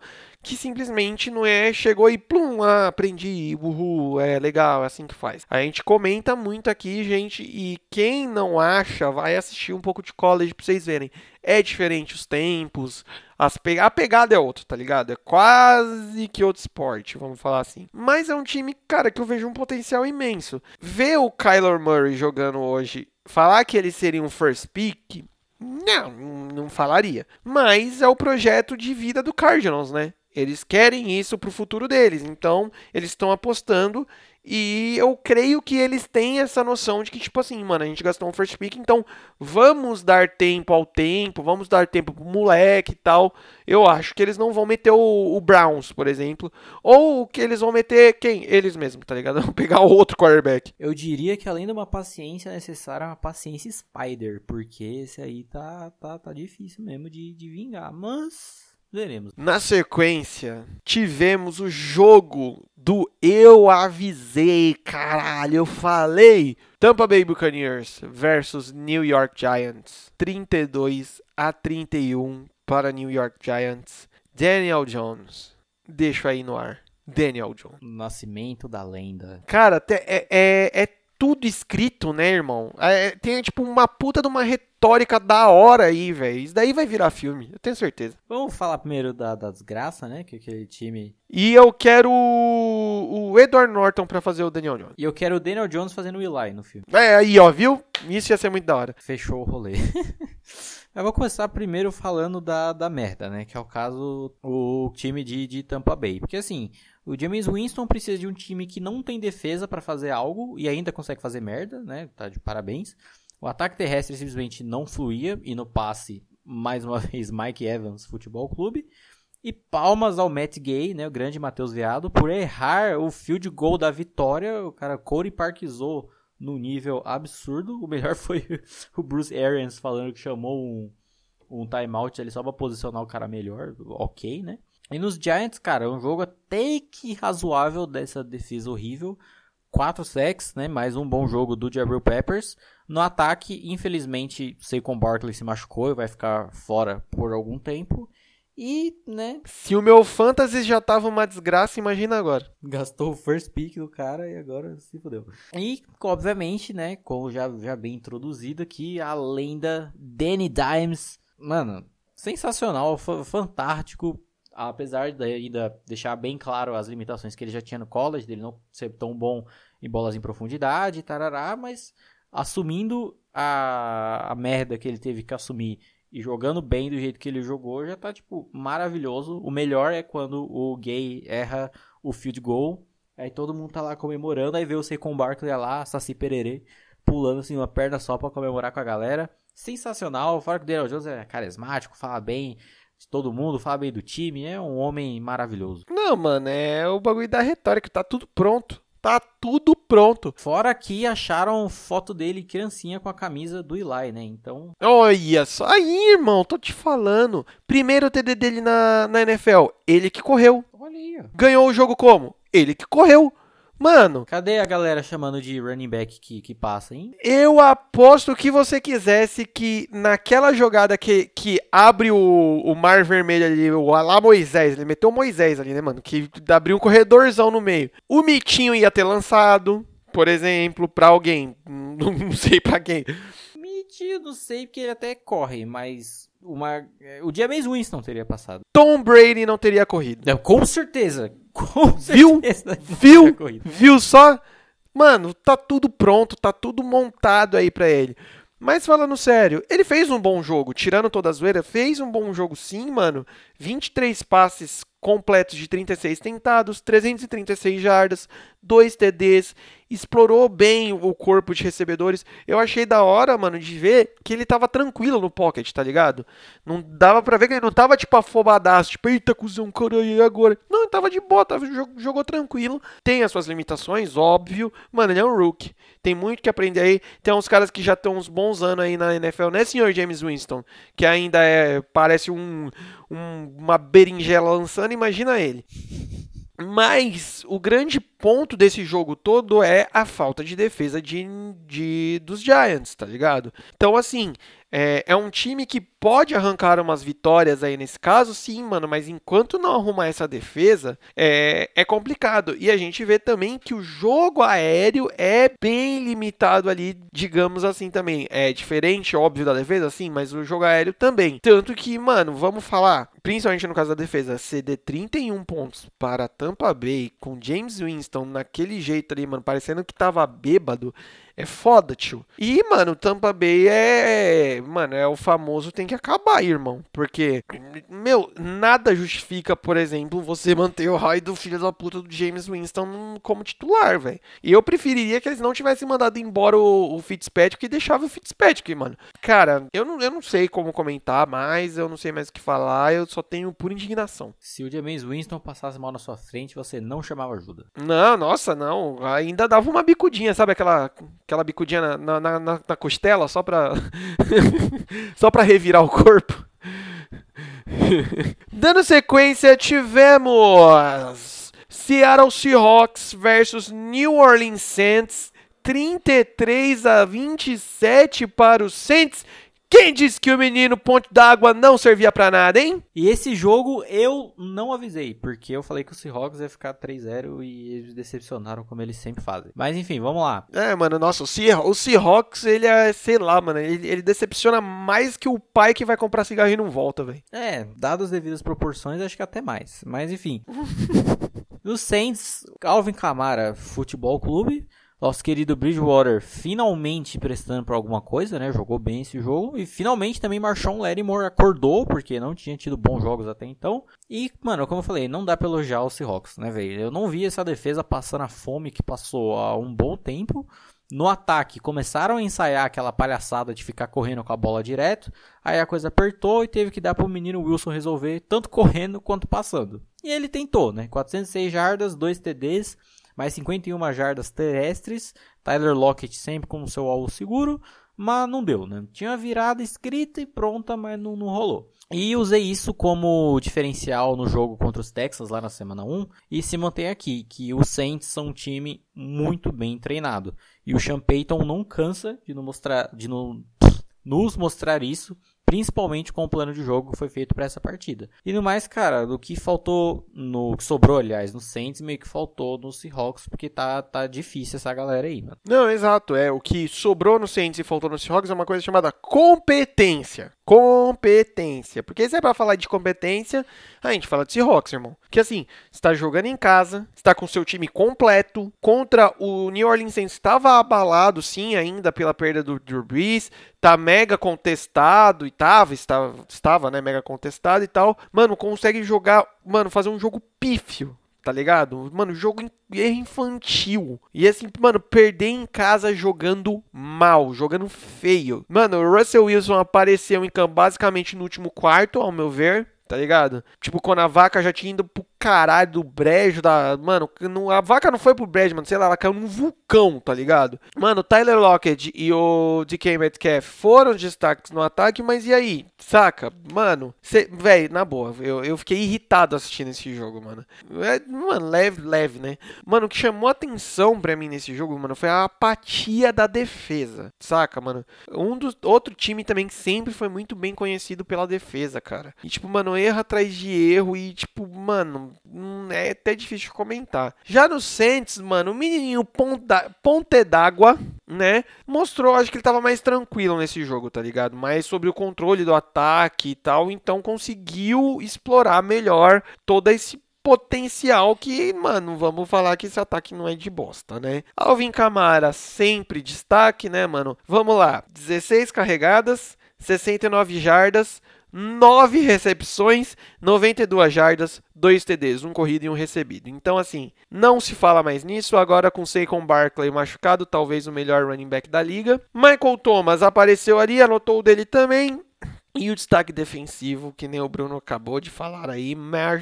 que simplesmente não é chegou e plum, ah, aprendi, uhul, é legal, é assim que faz. A gente comenta muito aqui, gente, e quem não acha, vai assistir um pouco de college pra vocês verem. É diferente os tempos, as pe... A pegada é outra, tá ligado? É quase que outro esporte, vamos falar assim. Mas é um time, cara, que eu vejo um potencial imenso. Ver o Kyler Murray jogando hoje, falar que ele seria um first pick, não, não falaria. Mas é o projeto de vida do Cardinals, né? Eles querem isso para o futuro deles, então eles estão apostando e eu creio que eles têm essa noção de que, tipo assim, mano, a gente gastou um first pick, então vamos dar tempo ao tempo, vamos dar tempo pro moleque e tal. Eu acho que eles não vão meter o, o Browns, por exemplo, ou que eles vão meter quem? Eles mesmos, tá ligado? Vão pegar outro quarterback. Eu diria que além de uma paciência necessária, uma paciência Spider, porque esse aí tá, tá, tá difícil mesmo de, de vingar, mas. Veremos. Na sequência, tivemos o jogo do Eu Avisei, caralho, eu falei. Tampa Bay Buccaneers versus New York Giants. 32 a 31 para New York Giants. Daniel Jones. Deixo aí no ar. Daniel Jones. Nascimento da lenda. Cara, é, é, é tudo escrito, né, irmão? É, tem tipo uma puta de uma retórica da hora aí, velho. Isso daí vai virar filme, eu tenho certeza. Vamos falar primeiro da, da desgraça, né? Que aquele time. E eu quero o, o Edward Norton para fazer o Daniel Jones. E eu quero o Daniel Jones fazendo o Eli no filme. É, aí, ó, viu? Isso ia ser muito da hora. Fechou o rolê. eu vou começar primeiro falando da, da merda, né? Que é o caso o time de, de Tampa Bay. Porque assim, o James Winston precisa de um time que não tem defesa para fazer algo e ainda consegue fazer merda, né? Tá de parabéns. O ataque terrestre simplesmente não fluía e no passe, mais uma vez, Mike Evans Futebol Clube. E palmas ao Matt Gay, né, o grande Matheus Veado, por errar o field goal da vitória. O cara Corey parquizou no nível absurdo. O melhor foi o Bruce Arians falando que chamou um, um timeout ali só pra posicionar o cara melhor. Ok, né? E nos Giants, cara, é um jogo até que razoável dessa defesa horrível. 4 sacks, né? Mais um bom jogo do Jabril Peppers. No ataque, infelizmente, Saquon Barkley se machucou e vai ficar fora por algum tempo. E, né? Se o meu fantasy já tava uma desgraça, imagina agora. Gastou o first pick do cara e agora se fodeu. E, obviamente, né? Como já, já bem introduzido aqui, a lenda Danny Dimes. Mano, sensacional, fantástico apesar de ainda deixar bem claro as limitações que ele já tinha no college, dele não ser tão bom em bolas em profundidade, tarará, mas assumindo a, a merda que ele teve que assumir e jogando bem do jeito que ele jogou, já tá, tipo, maravilhoso. O melhor é quando o Gay erra o field goal, aí todo mundo tá lá comemorando, aí vê o Seacon Barkley lá, Saci Pererê, pulando assim uma perna só pra comemorar com a galera. Sensacional, fora que o Daniel Jones é carismático, fala bem, de todo mundo, fala bem do time, é um homem maravilhoso. Não, mano, é o bagulho da retórica, tá tudo pronto. Tá tudo pronto. Fora que acharam foto dele criancinha com a camisa do Eli, né? Então. Olha só. Aí, irmão, tô te falando. Primeiro TD dele na, na NFL. Ele que correu. Olha aí, ó. Ganhou o jogo como? Ele que correu. Mano. Cadê a galera chamando de running back que, que passa, hein? Eu aposto que você quisesse que naquela jogada que, que abre o, o mar vermelho ali, o lá Moisés, ele meteu o Moisés ali, né, mano? Que abriu um corredorzão no meio. O Mitinho ia ter lançado, por exemplo, pra alguém. Não, não sei pra quem. Mitinho, não sei, porque ele até corre, mas uma, o James Winston teria passado. Tom Brady não teria corrido. Com certeza. Com Viu? certeza. Viu? Viu só? Mano, tá tudo pronto, tá tudo montado aí pra ele. Mas falando sério, ele fez um bom jogo, tirando toda a zoeira, fez um bom jogo sim, mano. 23 passes completos de 36 tentados, 336 jardas, 2 TDs, explorou bem o corpo de recebedores. Eu achei da hora, mano, de ver que ele tava tranquilo no pocket, tá ligado? Não dava pra ver que ele não tava tipo afobadaço, tipo, eita, cuzão, caralho, agora? Não, ele tava de boa, tava, jogou, jogou tranquilo. Tem as suas limitações, óbvio. Mano, ele é um rookie. Tem muito que aprender aí. Tem uns caras que já estão uns bons anos aí na NFL, né, senhor James Winston? Que ainda é, parece um, um uma berinjela lançando, imagina ele. Mas o grande ponto desse jogo todo é a falta de defesa de, de dos Giants, tá ligado? Então, assim, é, é, um time que pode arrancar umas vitórias aí nesse caso, sim, mano, mas enquanto não arrumar essa defesa, é, é complicado. E a gente vê também que o jogo aéreo é bem limitado ali, digamos assim também. É diferente, óbvio, da defesa, sim, mas o jogo aéreo também. Tanto que, mano, vamos falar, principalmente no caso da defesa, CD 31 pontos para Tampa Bay, com James Winston naquele jeito ali, mano, parecendo que tava bêbado. É foda, tio. E, mano, Tampa Bay é. Mano, é o famoso tem que acabar, irmão. Porque, meu, nada justifica, por exemplo, você manter o raio do filho da puta do James Winston como titular, velho. E eu preferiria que eles não tivessem mandado embora o, o Fitzpatrick e deixava o Fitzpatrick, mano. Cara, eu não, eu não sei como comentar mais, eu não sei mais o que falar, eu só tenho pura indignação. Se o James Winston passasse mal na sua frente, você não chamava ajuda. Não, nossa, não. Ainda dava uma bicudinha, sabe aquela aquela bicudinha na, na, na, na costela só pra. só pra revirar o corpo. Dando sequência, tivemos Seattle Seahawks versus New Orleans Saints. 33 a 27 para os Saints. Quem disse que o menino Ponte d'Água não servia para nada, hein? E esse jogo eu não avisei, porque eu falei que o Seahawks ia ficar 3-0 e eles decepcionaram como eles sempre fazem. Mas enfim, vamos lá. É, mano, nossa, o, o Seahawks, ele é, sei lá, mano, ele, ele, decepciona mais que o pai que vai comprar cigarro e não volta, velho. É, dadas as devidas proporções, acho que até mais. Mas enfim. Os Saints, Alvin Camara Futebol Clube nosso querido Bridgewater finalmente prestando para alguma coisa, né? Jogou bem esse jogo. E finalmente também Marshawn Lattimore acordou, porque não tinha tido bons jogos até então. E, mano, como eu falei, não dá pra elogiar o Seahawks, né, velho? Eu não vi essa defesa passando a fome que passou há um bom tempo. No ataque, começaram a ensaiar aquela palhaçada de ficar correndo com a bola direto. Aí a coisa apertou e teve que dar pro menino Wilson resolver, tanto correndo quanto passando. E ele tentou, né? 406 jardas, 2 TDs mais 51 jardas terrestres. Tyler Lockett sempre com o seu alvo seguro, mas não deu, né? Tinha virada escrita e pronta, mas não, não rolou. E usei isso como diferencial no jogo contra os Texans lá na semana 1 e se mantém aqui, que os Saints são um time muito bem treinado. E o Sean Payton não cansa de, não mostrar, de não, nos mostrar isso principalmente com o plano de jogo que foi feito para essa partida. E no mais, cara, do que faltou no que sobrou, aliás, no Saints, meio que faltou no Seahawks, porque tá tá difícil essa galera aí, mano. Não, exato, é, o que sobrou no Saints e faltou no Seahawks é uma coisa chamada competência. Competência. Porque se é pra falar de competência, a gente fala de Seahawks, irmão. Que assim, está jogando em casa, está com seu time completo, contra o New Orleans Saints estava abalado, sim, ainda pela perda do Drew Brees, tá mega contestado e tava, estava, estava, né, mega contestado e tal. Mano, consegue jogar, mano, fazer um jogo pífio, tá ligado? Mano, jogo infantil. E assim, mano, perder em casa jogando mal, jogando feio. Mano, o Russell Wilson apareceu em campo basicamente no último quarto, ao meu ver tá ligado? Tipo, quando a vaca já tinha ido pro caralho do brejo da. Mano, não, a vaca não foi pro brejo, mano. Sei lá, ela caiu num vulcão, tá ligado? Mano, o Tyler Lockett e o DK Metcalf foram destaques no ataque, mas e aí? Saca? Mano, velho, na boa, eu, eu fiquei irritado assistindo esse jogo, mano. É, mano, leve, leve, né? Mano, o que chamou atenção pra mim nesse jogo, mano, foi a apatia da defesa, saca, mano? Um dos outro time também que sempre foi muito bem conhecido pela defesa, cara. E tipo, mano, erro atrás de erro e tipo, mano, Hum, é até difícil de comentar. Já no Saints, mano, o menininho Ponte d'Água, né? Mostrou, acho que ele tava mais tranquilo nesse jogo, tá ligado? Mais sobre o controle do ataque e tal. Então conseguiu explorar melhor todo esse potencial que, mano, vamos falar que esse ataque não é de bosta, né? Alvin Camara sempre destaque, né, mano? Vamos lá, 16 carregadas, 69 jardas, 9 recepções, 92 jardas, 2 TDs, um corrido e um recebido. Então, assim, não se fala mais nisso. Agora com Saquon Barkley machucado, talvez o melhor running back da liga. Michael Thomas apareceu ali, anotou o dele também. E o destaque defensivo, que nem o Bruno acabou de falar aí,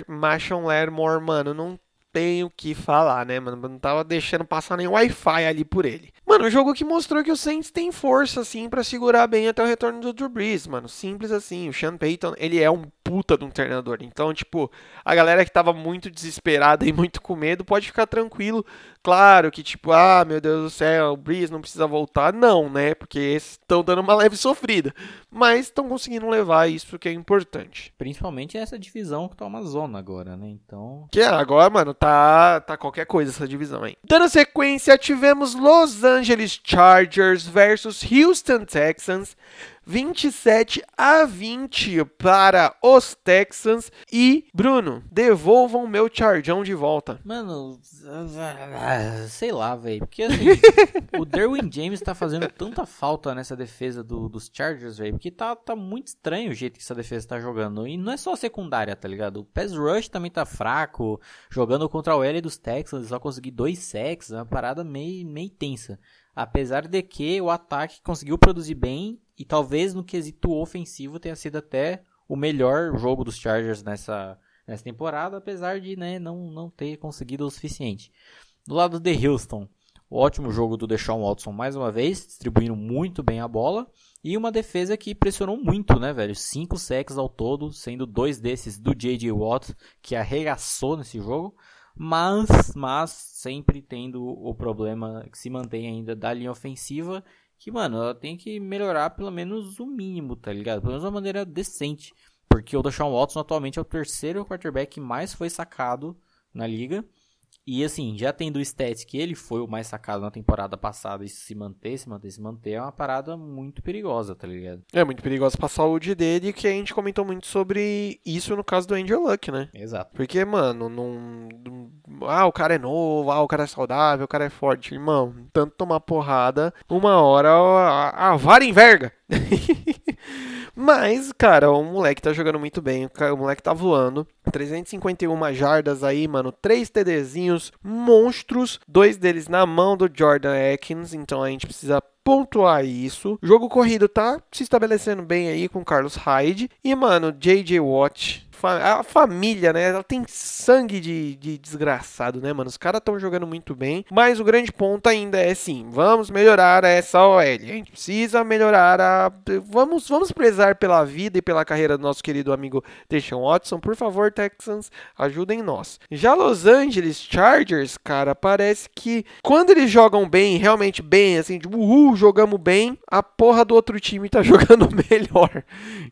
Marshall Lattimore, mano, não tenho o que falar, né, mano? Não tava deixando passar nem Wi-Fi ali por ele. Mano, um jogo que mostrou que o Saints tem força, assim, para segurar bem até o retorno do Drew Brees, mano. Simples assim. O Sean Payton, ele é um puta de um treinador. Então, tipo, a galera que tava muito desesperada e muito com medo pode ficar tranquilo. Claro que, tipo, ah, meu Deus do céu, o Breeze não precisa voltar. Não, né? Porque estão dando uma leve sofrida. Mas estão conseguindo levar isso que é importante. Principalmente essa divisão que tá uma zona agora, né? Então. Que agora, mano, tá, tá qualquer coisa essa divisão aí. Dando sequência, tivemos Los Angeles Chargers versus Houston Texans. 27 a 20 para os Texans. E, Bruno, devolvam meu Chargão de volta. Mano, sei lá, velho. Porque assim, o Derwin James tá fazendo tanta falta nessa defesa do, dos Chargers, velho. Porque tá, tá muito estranho o jeito que essa defesa tá jogando. E não é só a secundária, tá ligado? O pass rush também tá fraco. Jogando contra o L dos Texans, só conseguir dois sacks. É uma parada meio, meio tensa. Apesar de que o ataque conseguiu produzir bem e talvez no quesito ofensivo tenha sido até o melhor jogo dos Chargers nessa, nessa temporada, apesar de né, não, não ter conseguido o suficiente. Do lado de Houston, o ótimo jogo do Deshaun Watson mais uma vez, distribuindo muito bem a bola. E uma defesa que pressionou muito, né, velho? Cinco sacks ao todo, sendo dois desses do J.J. Watt, que arregaçou nesse jogo mas, mas sempre tendo o problema que se mantém ainda da linha ofensiva, que, mano, ela tem que melhorar pelo menos o mínimo, tá ligado? Pelo menos uma maneira decente, porque o Deshaun Watson atualmente é o terceiro quarterback que mais foi sacado na liga, e assim, já tendo o stats que ele foi o mais sacado na temporada passada e se manter, se manter, se manter, é uma parada muito perigosa, tá ligado? É muito perigosa pra saúde dele, que a gente comentou muito sobre isso no caso do Angel Luck, né? Exato. Porque, mano, não. Ah, o cara é novo, ah, o cara é saudável, o cara é forte. Irmão, tanto tomar porrada, uma hora a, a vara enverga. Mas, cara, o moleque tá jogando muito bem, o moleque tá voando. 351 jardas aí, mano, 3 TDzinhos monstros, dois deles na mão do Jordan Atkins, então a gente precisa pontuar isso. O jogo corrido tá se estabelecendo bem aí com Carlos Hyde e, mano, JJ Watt a família, né? Ela tem sangue de, de desgraçado, né, mano? Os caras estão jogando muito bem. Mas o grande ponto ainda é sim, vamos melhorar essa OL. A gente precisa melhorar a. Vamos, vamos prezar pela vida e pela carreira do nosso querido amigo Deshaun Watson. Por favor, Texans, ajudem nós. Já Los Angeles Chargers, cara, parece que quando eles jogam bem, realmente bem, assim, tipo, uhul, jogamos bem, a porra do outro time tá jogando melhor.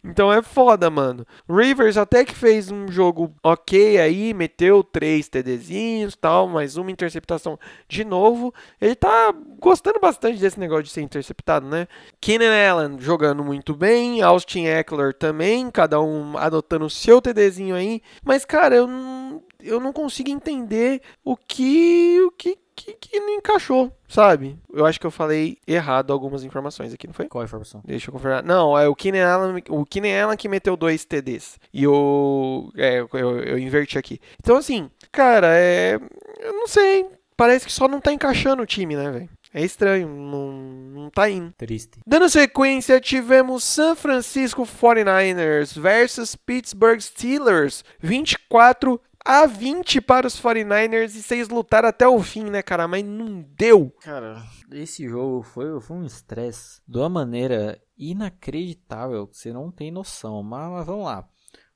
Então é foda, mano. Rivers até que fez um jogo ok aí, meteu três TDzinhos tal, mais uma interceptação de novo. Ele tá gostando bastante desse negócio de ser interceptado, né? Keenan Allen jogando muito bem, Austin Eckler também, cada um adotando o seu TDzinho aí. Mas, cara, eu não, eu não consigo entender o que, o que que, que não encaixou, sabe? Eu acho que eu falei errado algumas informações aqui, não foi? Qual a informação? Deixa eu confirmar. Não, é o Keenan Allen, o Keenan Allen que meteu dois TDs. E o... É, eu, eu inverti aqui. Então, assim, cara, é... Eu não sei. Parece que só não tá encaixando o time, né, velho? É estranho, não, não tá indo. Triste. Dando sequência, tivemos San Francisco 49ers versus Pittsburgh Steelers. 24 a 20 para os 49ers e vocês lutaram até o fim, né, cara? Mas não deu. Cara, esse jogo foi, foi um estresse de uma maneira inacreditável que você não tem noção. Mas, mas vamos lá.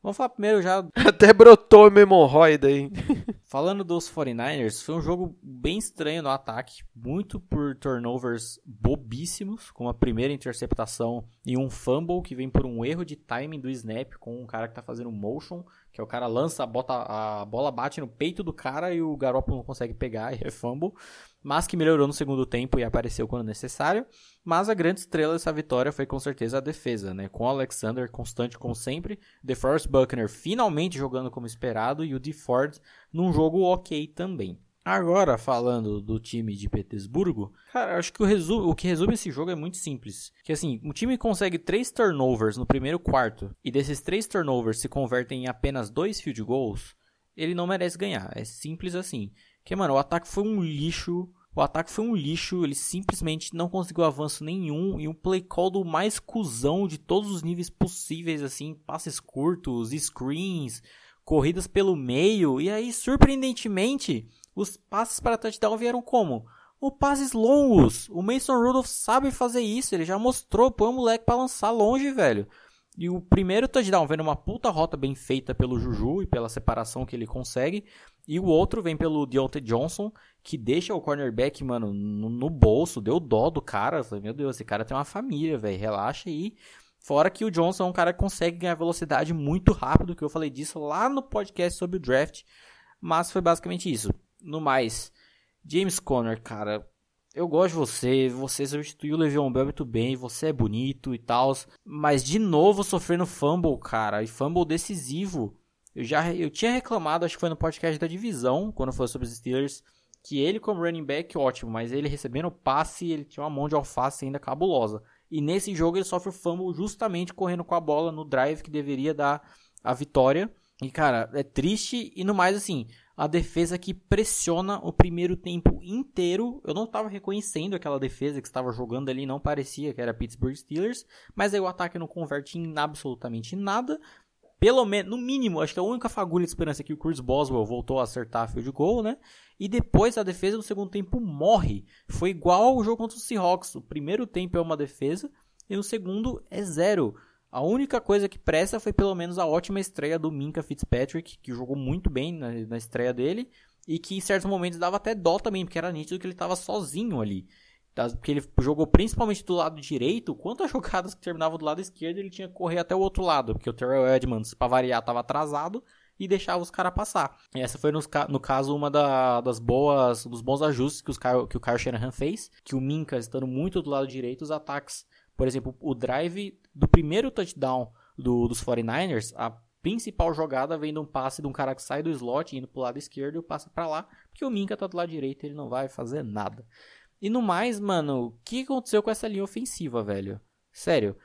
Vamos falar primeiro já. Até brotou uma hemorroida aí. Falando dos 49ers, foi um jogo bem estranho no ataque, muito por turnovers bobíssimos, com a primeira interceptação e um fumble que vem por um erro de timing do snap com um cara que tá fazendo motion, que é o cara lança, bota, a bola bate no peito do cara e o garoto não consegue pegar e é fumble. Mas que melhorou no segundo tempo e apareceu quando necessário. Mas a grande estrela dessa vitória foi com certeza a defesa, né? Com o Alexander constante como sempre, DeForest Buckner finalmente jogando como esperado e o DeFord num jogo ok também. Agora, falando do time de Petersburgo, cara, acho que o, resu o que resume esse jogo é muito simples. Que assim, o time consegue três turnovers no primeiro quarto, e desses três turnovers se convertem em apenas dois field goals, ele não merece ganhar. É simples assim. Que, mano, o ataque foi um lixo. O ataque foi um lixo, ele simplesmente não conseguiu avanço nenhum e um play call do mais cuzão de todos os níveis possíveis, assim, passes curtos, screens, corridas pelo meio, e aí, surpreendentemente, os passes para touchdown vieram como? O passes longos. O Mason Rudolph sabe fazer isso. Ele já mostrou. Põe o moleque para lançar longe, velho. E o primeiro touchdown vem numa puta rota bem feita pelo Juju e pela separação que ele consegue. E o outro vem pelo Deontay Johnson, que deixa o cornerback, mano, no, no bolso. Deu dó do cara. Falei, meu Deus, esse cara tem uma família, velho. Relaxa aí. Fora que o Johnson é um cara que consegue ganhar velocidade muito rápido, que eu falei disso lá no podcast sobre o draft. Mas foi basicamente isso. No mais, James Conner, cara, eu gosto de você, você substituiu o Le'Veon Bell muito bem, você é bonito e tal, mas de novo sofrendo fumble, cara, e fumble decisivo. Eu já eu tinha reclamado, acho que foi no podcast da divisão, quando foi sobre os Steelers, que ele como running back ótimo, mas ele recebendo passe, ele tinha uma mão de alface ainda cabulosa. E nesse jogo ele sofre o fumble justamente correndo com a bola no drive que deveria dar a vitória. E cara, é triste e no mais assim, a defesa que pressiona o primeiro tempo inteiro. Eu não estava reconhecendo aquela defesa que estava jogando ali, não parecia que era Pittsburgh Steelers, mas aí o ataque não converte em absolutamente nada. Pelo menos, no mínimo, acho que a única fagulha de esperança é que o Chris Boswell voltou a acertar a field goal, né? E depois a defesa no segundo tempo morre. Foi igual ao jogo contra os Seahawks. O primeiro tempo é uma defesa e no segundo é zero. A única coisa que presta foi pelo menos a ótima estreia do Minka Fitzpatrick, que jogou muito bem na, na estreia dele e que em certos momentos dava até dó também, porque era nítido que ele estava sozinho ali. Porque ele jogou principalmente do lado direito, quantas jogadas que terminavam do lado esquerdo ele tinha que correr até o outro lado, porque o Terrell Edmonds, para variar, estava atrasado e deixava os caras passar. E essa foi, no caso, uma da, das boas, dos bons ajustes que, os, que o Kyle Shanahan fez, que o Minka estando muito do lado direito, os ataques por exemplo, o drive do primeiro touchdown do, dos 49ers, a principal jogada vem de um passe de um cara que sai do slot indo pro lado esquerdo e passa para lá, porque o Minka tá do lado direito ele não vai fazer nada. E no mais, mano, o que aconteceu com essa linha ofensiva, velho? Sério.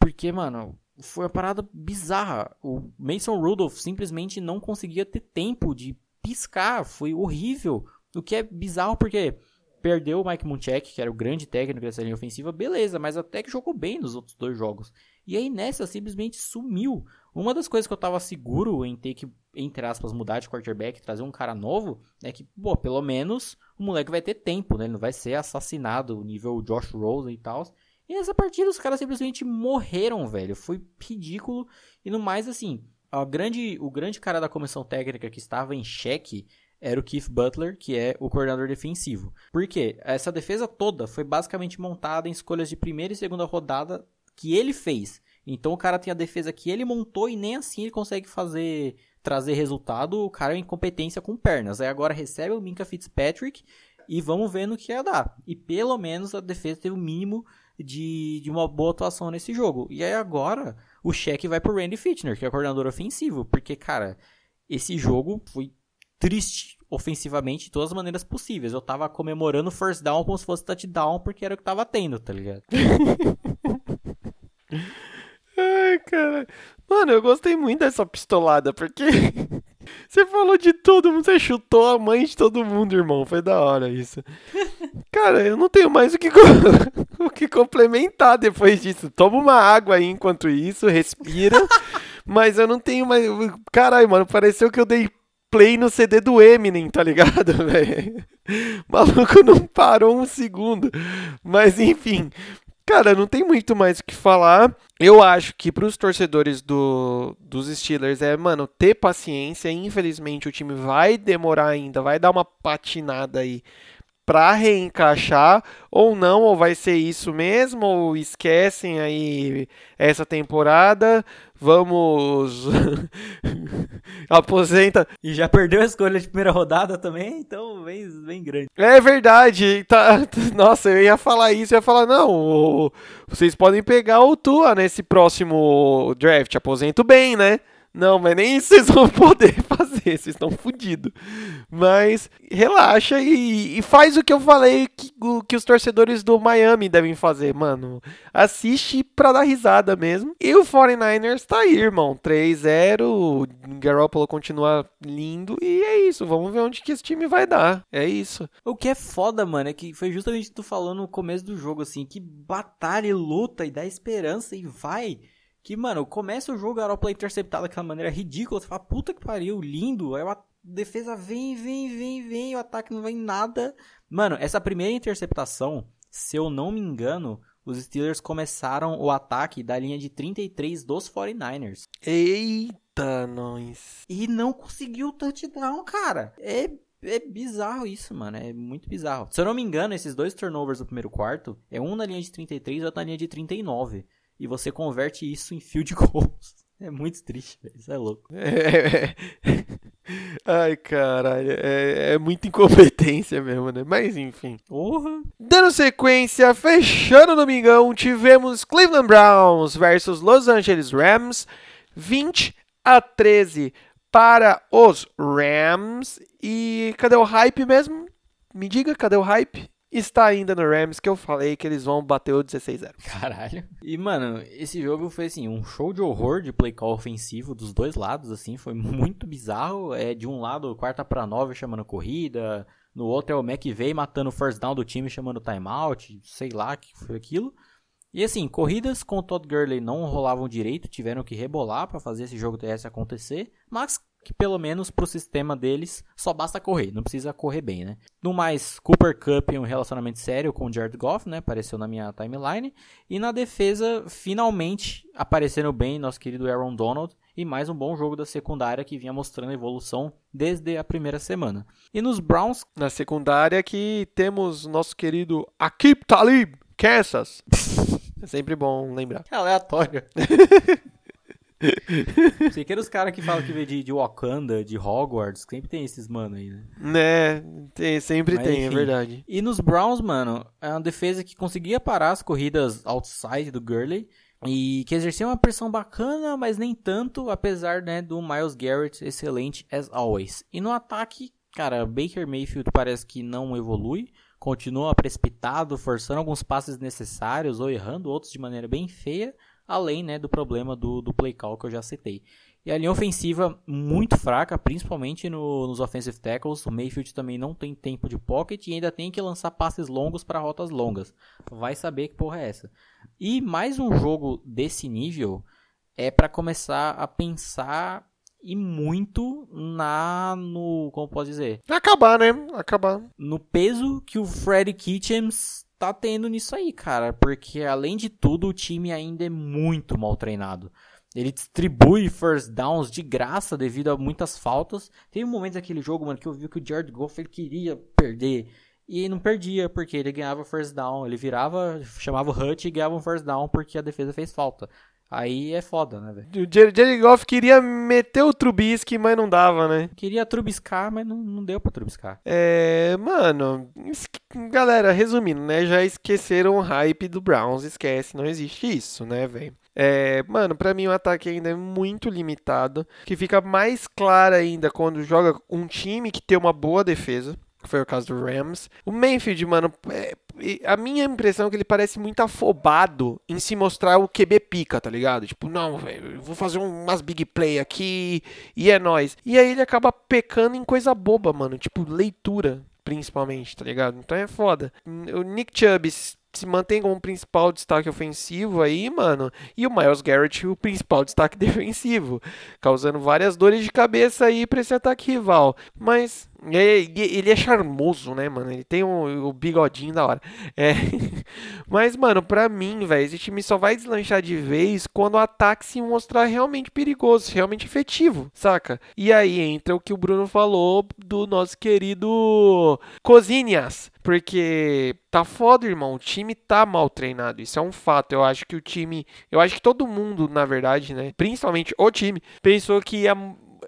Porque, mano, foi uma parada bizarra. O Mason Rudolph simplesmente não conseguia ter tempo de piscar. Foi horrível. O que é bizarro porque Perdeu o Mike Munchak, que era o grande técnico dessa linha ofensiva, beleza, mas até que jogou bem nos outros dois jogos. E aí nessa simplesmente sumiu. Uma das coisas que eu tava seguro em ter que, entre aspas, mudar de quarterback, trazer um cara novo, é que, pô, pelo menos o moleque vai ter tempo, né? Ele não vai ser assassinado, nível Josh Rosen e tal. E nessa partida os caras simplesmente morreram, velho. Foi ridículo. E no mais, assim, a grande, o grande cara da comissão técnica que estava em xeque era o Keith Butler, que é o coordenador defensivo. Por quê? Essa defesa toda foi basicamente montada em escolhas de primeira e segunda rodada que ele fez. Então o cara tem a defesa que ele montou e nem assim ele consegue fazer trazer resultado. O cara é incompetência com pernas. Aí agora recebe o Minka Fitzpatrick e vamos ver no que ia dar. E pelo menos a defesa teve o mínimo de, de uma boa atuação nesse jogo. E aí agora o cheque vai pro Randy Fitchner, que é o coordenador ofensivo, porque cara, esse jogo foi triste ofensivamente de todas as maneiras possíveis. Eu tava comemorando o first down como se fosse touchdown, porque era o que tava tendo, tá ligado? Ai, cara. Mano, eu gostei muito dessa pistolada, porque você falou de todo mundo, você chutou a mãe de todo mundo, irmão. Foi da hora isso. Cara, eu não tenho mais o que, o que complementar depois disso. Toma uma água aí enquanto isso, respira. mas eu não tenho mais. Caralho, mano, pareceu que eu dei play no CD do Eminem, tá ligado, velho? Maluco não parou um segundo. Mas enfim, cara, não tem muito mais o que falar. Eu acho que para os torcedores do, dos Steelers é, mano, ter paciência. Infelizmente o time vai demorar ainda, vai dar uma patinada aí para reencaixar ou não, ou vai ser isso mesmo, ou esquecem aí essa temporada. Vamos Aposenta. E já perdeu a escolha de primeira rodada também, então vem, vem grande. É verdade. Tá, nossa, eu ia falar isso, eu ia falar, não, vocês podem pegar o Tua nesse próximo draft. Aposento bem, né? Não, mas nem isso vocês vão poder fazer, vocês estão fodidos. Mas relaxa e, e, faz o que eu falei que, que os torcedores do Miami devem fazer, mano. Assiste pra dar risada mesmo. E o 49ers tá aí, irmão. 3-0, o Garoppolo continua lindo e é isso. Vamos ver onde que esse time vai dar. É isso. O que é foda, mano, é que foi justamente tu falando no começo do jogo, assim, que batalha e luta e dá esperança e vai que, mano, começa o jogo, o Garoppolo é interceptado daquela maneira ridícula. Você fala, puta que pariu, lindo. Aí a defesa vem, vem, vem, vem, o ataque não vem nada. Mano, essa primeira interceptação, se eu não me engano, os Steelers começaram o ataque da linha de 33 dos 49ers. Eita, nós. E não conseguiu o touchdown, cara. É é bizarro isso, mano. É muito bizarro. Se eu não me engano, esses dois turnovers do primeiro quarto é um na linha de 33 e outro na linha de 39 e você converte isso em field goals. É muito triste, velho. Isso é louco. É, é, Ai, caralho. É, é muita incompetência mesmo, né? Mas enfim. Dando sequência, fechando o domingão, tivemos Cleveland Browns versus Los Angeles Rams. 20 a 13 para os Rams. E cadê o hype mesmo? Me diga, cadê o hype? Está ainda no Rams, que eu falei que eles vão bater o 16-0. Caralho. E, mano, esse jogo foi, assim, um show de horror de play call ofensivo dos dois lados, assim, foi muito bizarro. É, de um lado, quarta para nove chamando corrida, no outro é o McVeigh matando o first down do time chamando timeout, sei lá o que foi aquilo. E assim, corridas com o Todd Gurley não rolavam direito, tiveram que rebolar para fazer esse jogo TS acontecer, mas que pelo menos pro sistema deles só basta correr, não precisa correr bem, né? No mais, Cooper Cup em um relacionamento sério com o Jared Goff, né? Apareceu na minha timeline. E na defesa, finalmente aparecendo bem nosso querido Aaron Donald. E mais um bom jogo da secundária que vinha mostrando evolução desde a primeira semana. E nos Browns. Na secundária que temos nosso querido Akip Talib, Kansas. é sempre bom lembrar. É aleatório. Sei que era os caras que falam que veio de, de Wakanda, de Hogwarts, sempre tem esses mano aí, né? Né, tem, sempre Mas, tem, é enfim. é verdade. E nos Browns, mano, é uma defesa que conseguia parar as corridas outside do Gurley. E que exercia uma pressão bacana, mas nem tanto, apesar né, do Miles Garrett excelente as always. E no ataque, cara, Baker Mayfield parece que não evolui, continua precipitado, forçando alguns passes necessários ou errando outros de maneira bem feia além né, do problema do, do play call que eu já citei. E a linha ofensiva muito fraca, principalmente no, nos offensive tackles. O Mayfield também não tem tempo de pocket e ainda tem que lançar passes longos para rotas longas. Vai saber que porra é essa. E mais um jogo desse nível é para começar a pensar e muito na no como posso dizer acabar né acabar no peso que o Freddy Kitchens tá tendo nisso aí, cara. Porque além de tudo, o time ainda é muito mal treinado. Ele distribui first downs de graça devido a muitas faltas. Teve um momento daquele jogo, mano, que eu vi que o Jared Goff ele queria perder. E não perdia, porque ele ganhava first down. Ele virava, chamava o Hut e ganhava um first down porque a defesa fez falta. Aí é foda, né, velho? O Jared Goff queria meter o Trubisky, mas não dava, né? Queria trubiscar, mas não, não deu pra trubiscar. É, mano, galera, resumindo, né? Já esqueceram o hype do Browns, esquece, não existe isso, né, velho? É, mano, para mim o ataque ainda é muito limitado, que fica mais claro ainda quando joga um time que tem uma boa defesa que foi o caso do Rams. O Mayfield, mano, é, a minha impressão é que ele parece muito afobado em se mostrar o QB pica, tá ligado? Tipo, não, velho, vou fazer umas big play aqui e é nós. E aí ele acaba pecando em coisa boba, mano, tipo leitura, principalmente, tá ligado? Então é foda. O Nick Chubb se mantém como principal destaque ofensivo aí, mano. E o Miles Garrett, o principal destaque defensivo, causando várias dores de cabeça aí pra esse ataque rival. Mas ele é charmoso, né, mano? Ele tem o, o bigodinho da hora. É. Mas, mano, pra mim, velho, esse time só vai deslanchar de vez quando o ataque se mostrar realmente perigoso, realmente efetivo, saca? E aí entra o que o Bruno falou do nosso querido Cozinhas. Porque tá foda, irmão. O time tá mal treinado. Isso é um fato. Eu acho que o time. Eu acho que todo mundo, na verdade, né? Principalmente o time, pensou que ia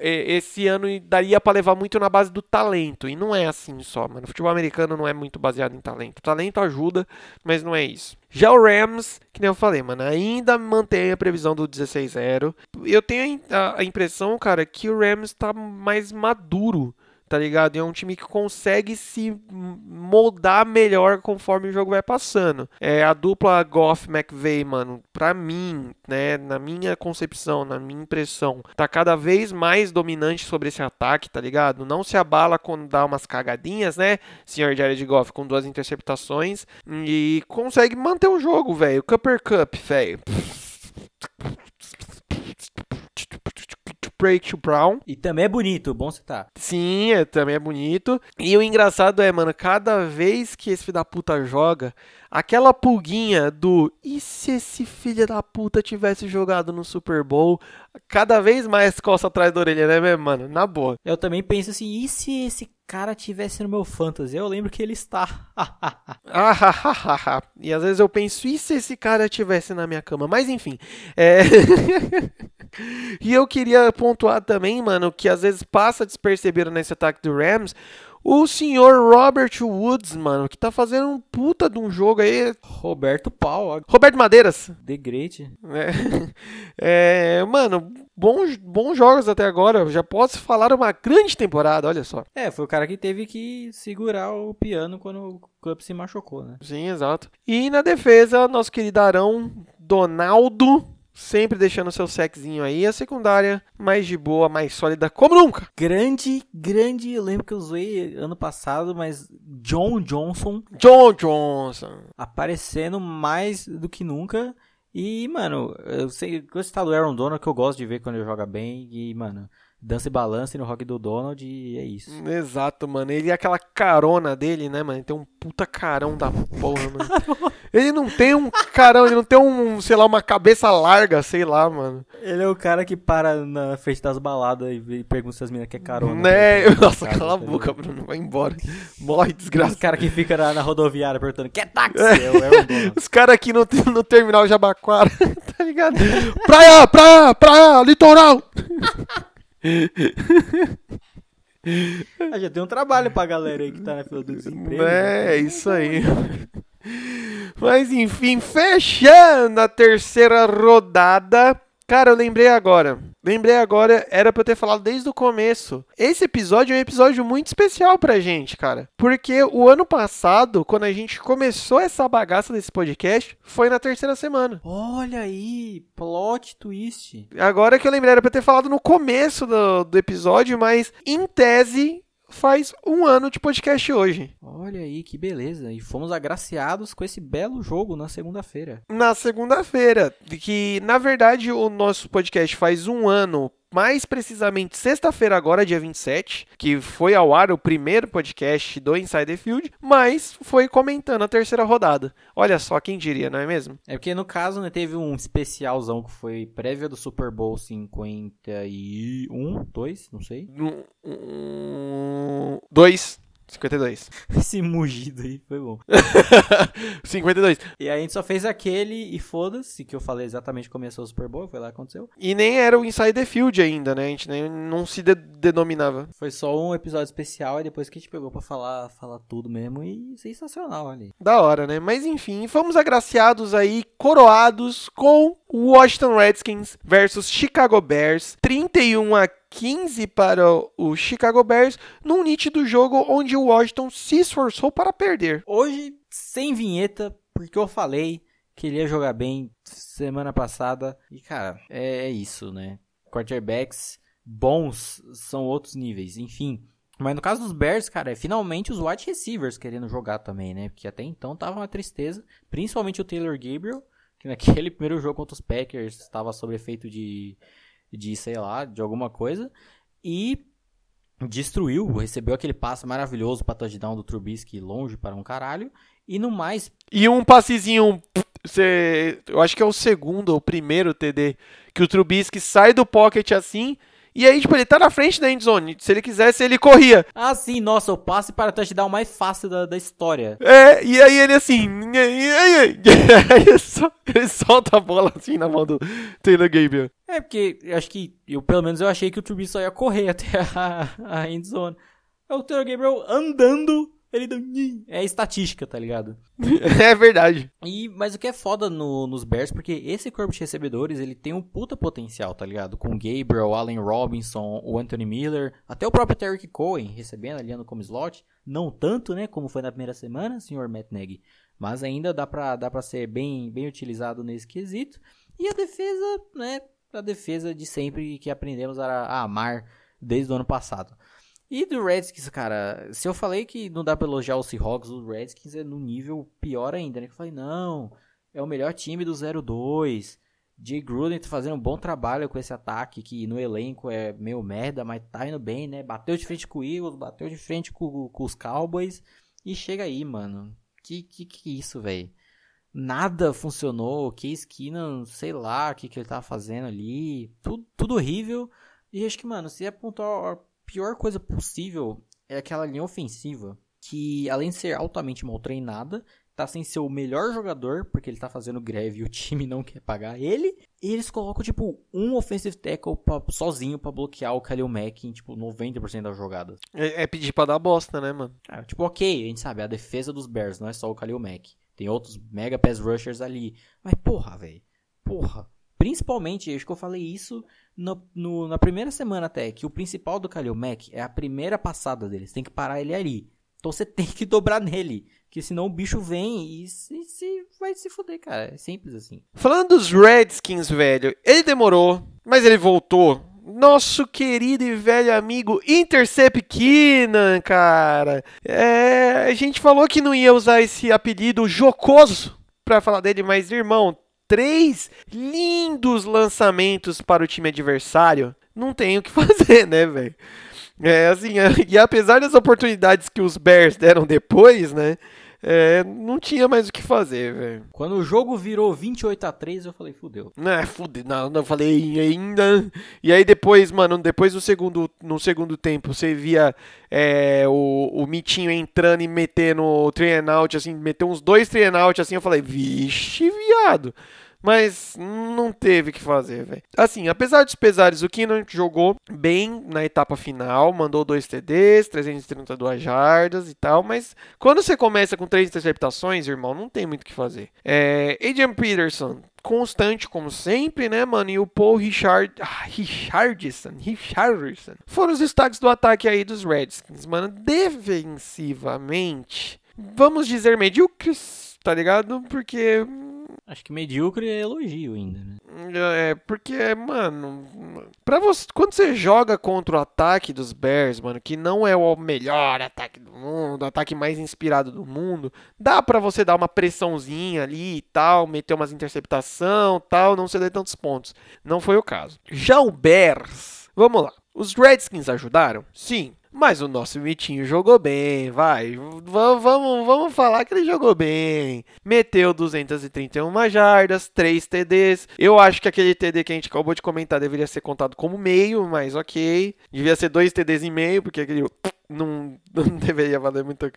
esse ano daria para levar muito na base do talento. E não é assim só, mano. O futebol americano não é muito baseado em talento. Talento ajuda, mas não é isso. Já o Rams, que nem eu falei, mano, ainda mantém a previsão do 16-0. Eu tenho a impressão, cara, que o Rams tá mais maduro tá ligado? E é um time que consegue se moldar melhor conforme o jogo vai passando. É a dupla Goff McVay, mano, pra mim, né, na minha concepção, na minha impressão, tá cada vez mais dominante sobre esse ataque, tá ligado? Não se abala quando dá umas cagadinhas, né, senhor Jared Goff, com duas interceptações e consegue manter o jogo, velho. Cupper Cup, velho. Break Brown. E também é bonito, bom citar. Sim, é, também é bonito. E o engraçado é, mano, cada vez que esse filho da puta joga, aquela pulguinha do e se esse filho da puta tivesse jogado no Super Bowl, cada vez mais coça atrás da orelha, né, mano? Na boa. Eu também penso assim, e se esse cara tivesse no meu fantasy? Eu lembro que ele está. e às vezes eu penso, e se esse cara tivesse na minha cama? Mas enfim, é... e eu queria pontuar também, mano, que às vezes passa despercebido nesse ataque do Rams, o senhor Robert Woods, mano, que tá fazendo um puta de um jogo aí. Roberto Pau. Roberto Madeiras. The Great. É, é, mano, bons, bons jogos até agora. Já posso falar uma grande temporada, olha só. É, foi o cara que teve que segurar o piano quando o Cup se machucou, né? Sim, exato. E na defesa, nosso querido Arão Donaldo sempre deixando seu sexinho aí. A secundária mais de boa, mais sólida, como nunca. Grande, grande, eu lembro que eu usei ano passado, mas John Johnson. John Johnson. Aparecendo mais do que nunca. E, mano, eu sei, gostar do Aaron Donald que eu gosto de ver quando ele joga bem. E, mano, dança e balance no rock do Donald e é isso. Exato, mano. Ele é aquela carona dele, né, mano? Ele tem um puta carão da porra, mano. ele não tem um carão, ele não tem um, sei lá, uma cabeça larga, sei lá, mano. Ele é o cara que para na frente das baladas e pergunta se as meninas quer carona. Né? Nossa, casa, cala tá a boca, Bruno. Vai embora. Morre, desgraça. Os caras que ficam na, na, rodoviária perguntando, quer táxi? É. É Os caras aqui no, no terminal Jabaquara, tá ligado? Praia, praia, praia, litoral. ah, já tem um trabalho pra galera aí que tá na fila do desemprego. É, né? é isso aí. Mas enfim, fechando a terceira rodada. Cara, eu lembrei agora. Lembrei agora, era pra eu ter falado desde o começo. Esse episódio é um episódio muito especial pra gente, cara. Porque o ano passado, quando a gente começou essa bagaça desse podcast, foi na terceira semana. Olha aí, plot twist. Agora que eu lembrei, era pra eu ter falado no começo do, do episódio, mas em tese faz um ano de podcast hoje. Olha aí, que beleza. E fomos agraciados com esse belo jogo na segunda-feira. Na segunda-feira. Que, na verdade, o nosso podcast faz um ano mais precisamente sexta-feira agora, dia 27, que foi ao ar o primeiro podcast do Insider Field, mas foi comentando a terceira rodada. Olha só, quem diria, não é mesmo? É porque no caso, né, teve um especialzão que foi prévia do Super Bowl 51, 2, não sei. Um, um, dois. 52. Esse mugido aí foi bom. 52. E aí a gente só fez aquele e foda-se, que eu falei exatamente começou o Super Bowl, foi lá que aconteceu. E nem era o Inside the Field ainda, né? A gente nem, não se de denominava. Foi só um episódio especial e depois que a gente pegou pra falar, falar tudo mesmo e sensacional ali. Da hora, né? Mas enfim, fomos agraciados aí, coroados com Washington Redskins versus Chicago Bears, 31 a 15 para o Chicago Bears, num nítido jogo onde o Washington se esforçou para perder. Hoje, sem vinheta, porque eu falei que ele ia jogar bem semana passada. E, cara, é, é isso, né? Quarterbacks bons são outros níveis, enfim. Mas no caso dos Bears, cara, é finalmente os wide receivers querendo jogar também, né? Porque até então tava uma tristeza, principalmente o Taylor Gabriel, que naquele primeiro jogo contra os Packers estava sob efeito de de, sei lá, de alguma coisa. E destruiu, recebeu aquele passe maravilhoso para touchdown do Trubisky longe para um caralho. E no mais. E um passezinho. Eu acho que é o segundo ou primeiro TD que o Trubisky sai do pocket assim E aí, tipo, ele tá na frente da endzone. Se ele quisesse, ele corria. Ah, sim, nossa, o passe para touchdown mais fácil da, da história. É, e aí ele assim. E aí, aí, ele, só, ele solta a bola assim na mão do Taylor Gabriel. É, porque eu acho que, eu, pelo menos eu achei que o Trubisky só ia correr até a, a endzone. É o Taylor Gabriel andando ele deu. É estatística, tá ligado? é verdade. E, mas o que é foda no, nos Bears, porque esse corpo de recebedores, ele tem um puta potencial, tá ligado? Com o Gabriel, Allen Robinson, o Anthony Miller, até o próprio Terry Cohen recebendo ali como slot. Não tanto, né, como foi na primeira semana, senhor Matt Nagy. Mas ainda dá pra, dá pra ser bem, bem utilizado nesse quesito. E a defesa, né, a defesa de sempre que aprendemos a, a amar desde o ano passado. E do Redskins, cara, se eu falei que não dá pra elogiar o Seahawks, o Redskins é no nível pior ainda, né? Eu falei, não, é o melhor time do 0-2. Jay Gruden tá fazendo um bom trabalho com esse ataque, que no elenco é meio merda, mas tá indo bem, né? Bateu de frente com o Eagles, bateu de frente com, com os Cowboys. E chega aí, mano. Que que, que isso, velho? Nada funcionou. Case Keenan, sei lá o que, que ele tava fazendo ali. Tudo, tudo horrível. E acho que, mano, se apontar pior coisa possível é aquela linha ofensiva que, além de ser altamente mal treinada, tá sem ser o melhor jogador, porque ele tá fazendo greve e o time não quer pagar ele. E eles colocam, tipo, um offensive tackle pra, sozinho para bloquear o Khalil Mack em, tipo, 90% das jogadas. É, é, pedir pra dar bosta, né, mano? É, tipo, ok, a gente sabe, a defesa dos Bears não é só o Khalil Mack. Tem outros mega pass rushers ali. Mas, porra, velho. Porra. Principalmente, acho que eu falei isso no, no, na primeira semana até, que o principal do Kalil Mack é a primeira passada dele. Você tem que parar ele ali. Então você tem que dobrar nele. Que senão o bicho vem e se, se, vai se fuder, cara. É simples assim. Falando dos Redskins, velho, ele demorou, mas ele voltou. Nosso querido e velho amigo Intercept Keenan, cara. É, a gente falou que não ia usar esse apelido jocoso pra falar dele, mas irmão, três lindos lançamentos para o time adversário, não tem o que fazer, né, velho? É assim, e apesar das oportunidades que os Bears deram depois, né? É, não tinha mais o que fazer, velho. Quando o jogo virou 28 a 3 eu falei, fudeu. Não, é, fudeu. Não, não falei ainda. E aí depois, mano, depois do segundo, no segundo tempo, você via é, o, o Mitinho entrando e metendo o three out, assim, meteu uns dois three out, assim, eu falei, vixe, viado. Mas não teve que fazer, velho. Assim, apesar dos pesares, o Keenan jogou bem na etapa final, mandou dois TDs, 332 jardas e tal, mas quando você começa com três interceptações, irmão, não tem muito o que fazer. É, Adrian Peterson, constante como sempre, né, mano? E o Paul Richard, ah, Richardson, Richardson foram os destaques do ataque aí dos Redskins, mano. Defensivamente, vamos dizer medíocres, tá ligado? Porque Acho que medíocre é elogio ainda, né? É, porque, mano, pra você, quando você joga contra o ataque dos Bears, mano, que não é o melhor ataque do mundo, o ataque mais inspirado do mundo, dá pra você dar uma pressãozinha ali e tal, meter umas interceptação tal, não ceder tantos pontos. Não foi o caso. Já o Bears, vamos lá. Os Redskins ajudaram? Sim. Mas o nosso Vitinho jogou bem, vai. V vamos, vamos falar que ele jogou bem. Meteu 231 jardas, 3 TDs. Eu acho que aquele TD que a gente acabou de comentar deveria ser contado como meio, mas ok. Devia ser 2 TDs e meio, porque aquele não, não deveria valer muito.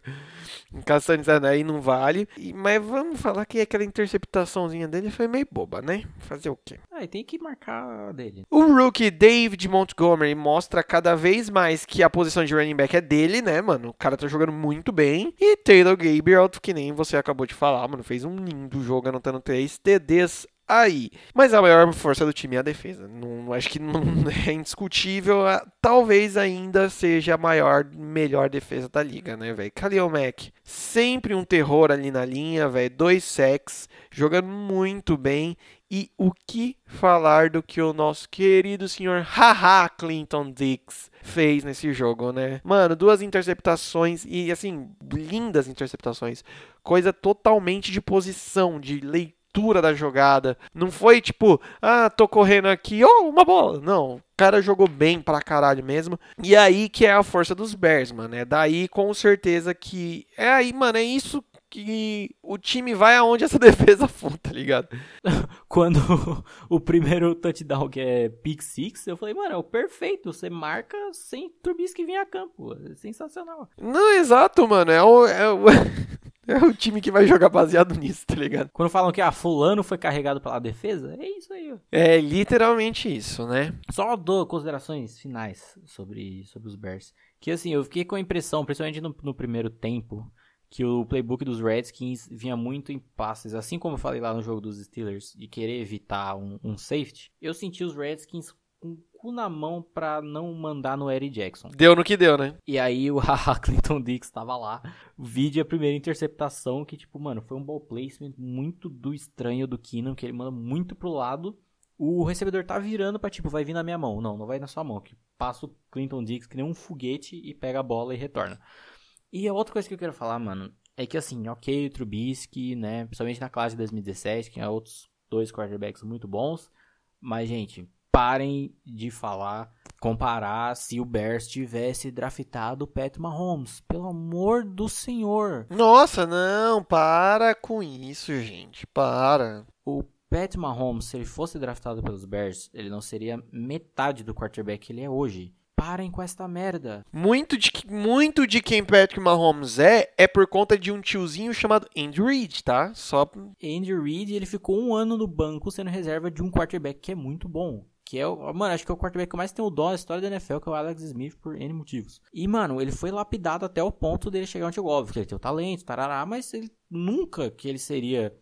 Caçando aí não vale. E, mas vamos falar que aquela interceptaçãozinha dele foi meio boba, né? Fazer o quê? Ah, e tem que marcar dele. O rookie David Montgomery mostra cada vez mais que a posição de running back é dele, né, mano? O cara tá jogando muito bem. E Taylor Gabriel, que nem você acabou de falar, mano, fez um lindo jogo anotando 3 TDs aí. Mas a maior força do time é a defesa. Não, acho que não é indiscutível. Talvez ainda seja a maior, melhor defesa da liga, né, velho? Khalil Mack, sempre um terror ali na linha, velho. Dois sacks, jogando muito bem. E o que falar do que o nosso querido senhor Haha Clinton Dix fez nesse jogo, né? Mano, duas interceptações e assim, lindas interceptações. Coisa totalmente de posição, de leitura leitura da jogada. Não foi tipo, ah, tô correndo aqui, oh, uma bola. Não, o cara jogou bem pra caralho mesmo. E aí que é a força dos Bears, mano. É daí com certeza que. É aí, mano, é isso que o time vai aonde essa defesa for, tá ligado? Quando o primeiro touchdown que é pick six, eu falei, mano, é o perfeito. Você marca sem Trubisky vir a campo. É sensacional. Não, exato, mano. É o, é o, é o time que vai jogar baseado nisso, tá ligado? Quando falam que ah, fulano foi carregado pela defesa, é isso aí. ó. É literalmente isso, né? Só dou considerações finais sobre, sobre os Bears. Que assim, eu fiquei com a impressão, principalmente no, no primeiro tempo, que o playbook dos Redskins vinha muito em passes. Assim como eu falei lá no jogo dos Steelers, de querer evitar um, um safety, eu senti os Redskins com o cu na mão pra não mandar no Eddie Jackson. Deu no que deu, né? E aí o Clinton Dix tava lá. O vídeo a primeira interceptação, que tipo, mano, foi um ball placement muito do estranho do Keenan, que ele manda muito pro lado. O recebedor tá virando pra tipo, vai vir na minha mão. Não, não vai na sua mão. Que passa o Clinton Dix que nem um foguete e pega a bola e retorna. E a outra coisa que eu quero falar, mano, é que assim, ok, o Trubisky, né, principalmente na classe de 2017, tinha outros dois quarterbacks muito bons, mas, gente, parem de falar, comparar se o Bears tivesse draftado o Pat Mahomes. Pelo amor do senhor. Nossa, não, para com isso, gente. Para. O Pat Mahomes, se ele fosse draftado pelos Bears, ele não seria metade do quarterback que ele é hoje. Parem com esta merda. Muito de, muito de quem Patrick Mahomes é, é por conta de um tiozinho chamado Andy Reid, tá? Só. Andy Reid, ele ficou um ano no banco sendo reserva de um quarterback que é muito bom. Que é o. Mano, acho que é o quarterback que mais tem o dó na história da NFL, que é o Alex Smith, por N motivos. E, mano, ele foi lapidado até o ponto dele chegar onde chegou. Óbvio que ele tem o talento, tarará, mas ele nunca que ele seria.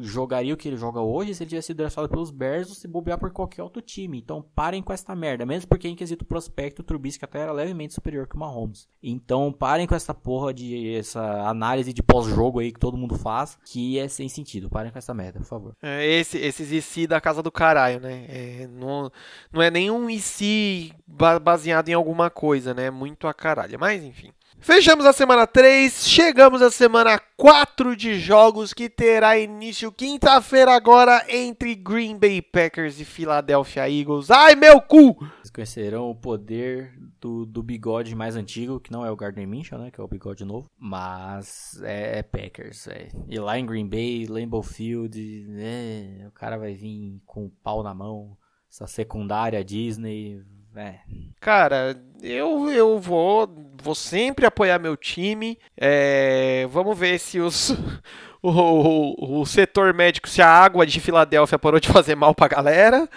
Jogaria o que ele joga hoje se ele tivesse sido draftado pelos Bears ou se bobear por qualquer outro time. Então parem com essa merda. Mesmo porque em quesito prospecto, o Trubisky até era levemente superior que o Mahomes. Então parem com essa porra de. essa análise de pós-jogo aí que todo mundo faz, que é sem sentido. Parem com essa merda, por favor. É, esse, esses IC da casa do caralho, né? É, não, não é nenhum IC ba- baseado em alguma coisa, né? Muito a caralho. Mas enfim. Fechamos a semana 3, chegamos à semana 4 de jogos que terá início quinta-feira agora entre Green Bay Packers e Philadelphia Eagles. Ai, meu cu! Vocês conhecerão o poder do, do bigode mais antigo, que não é o Gardner Minshew, né? Que é o bigode novo. Mas é, é Packers, é. E lá em Green Bay, Lambeau Field, é, o cara vai vir com o pau na mão. Essa secundária Disney, é. Cara, eu, eu vou, vou sempre apoiar meu time. É, vamos ver se os, o, o, o setor médico, se a água de Filadélfia parou de fazer mal pra galera.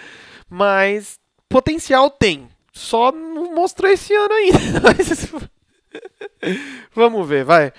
Mas potencial tem. Só não mostrou esse ano ainda. Vamos ver, vai.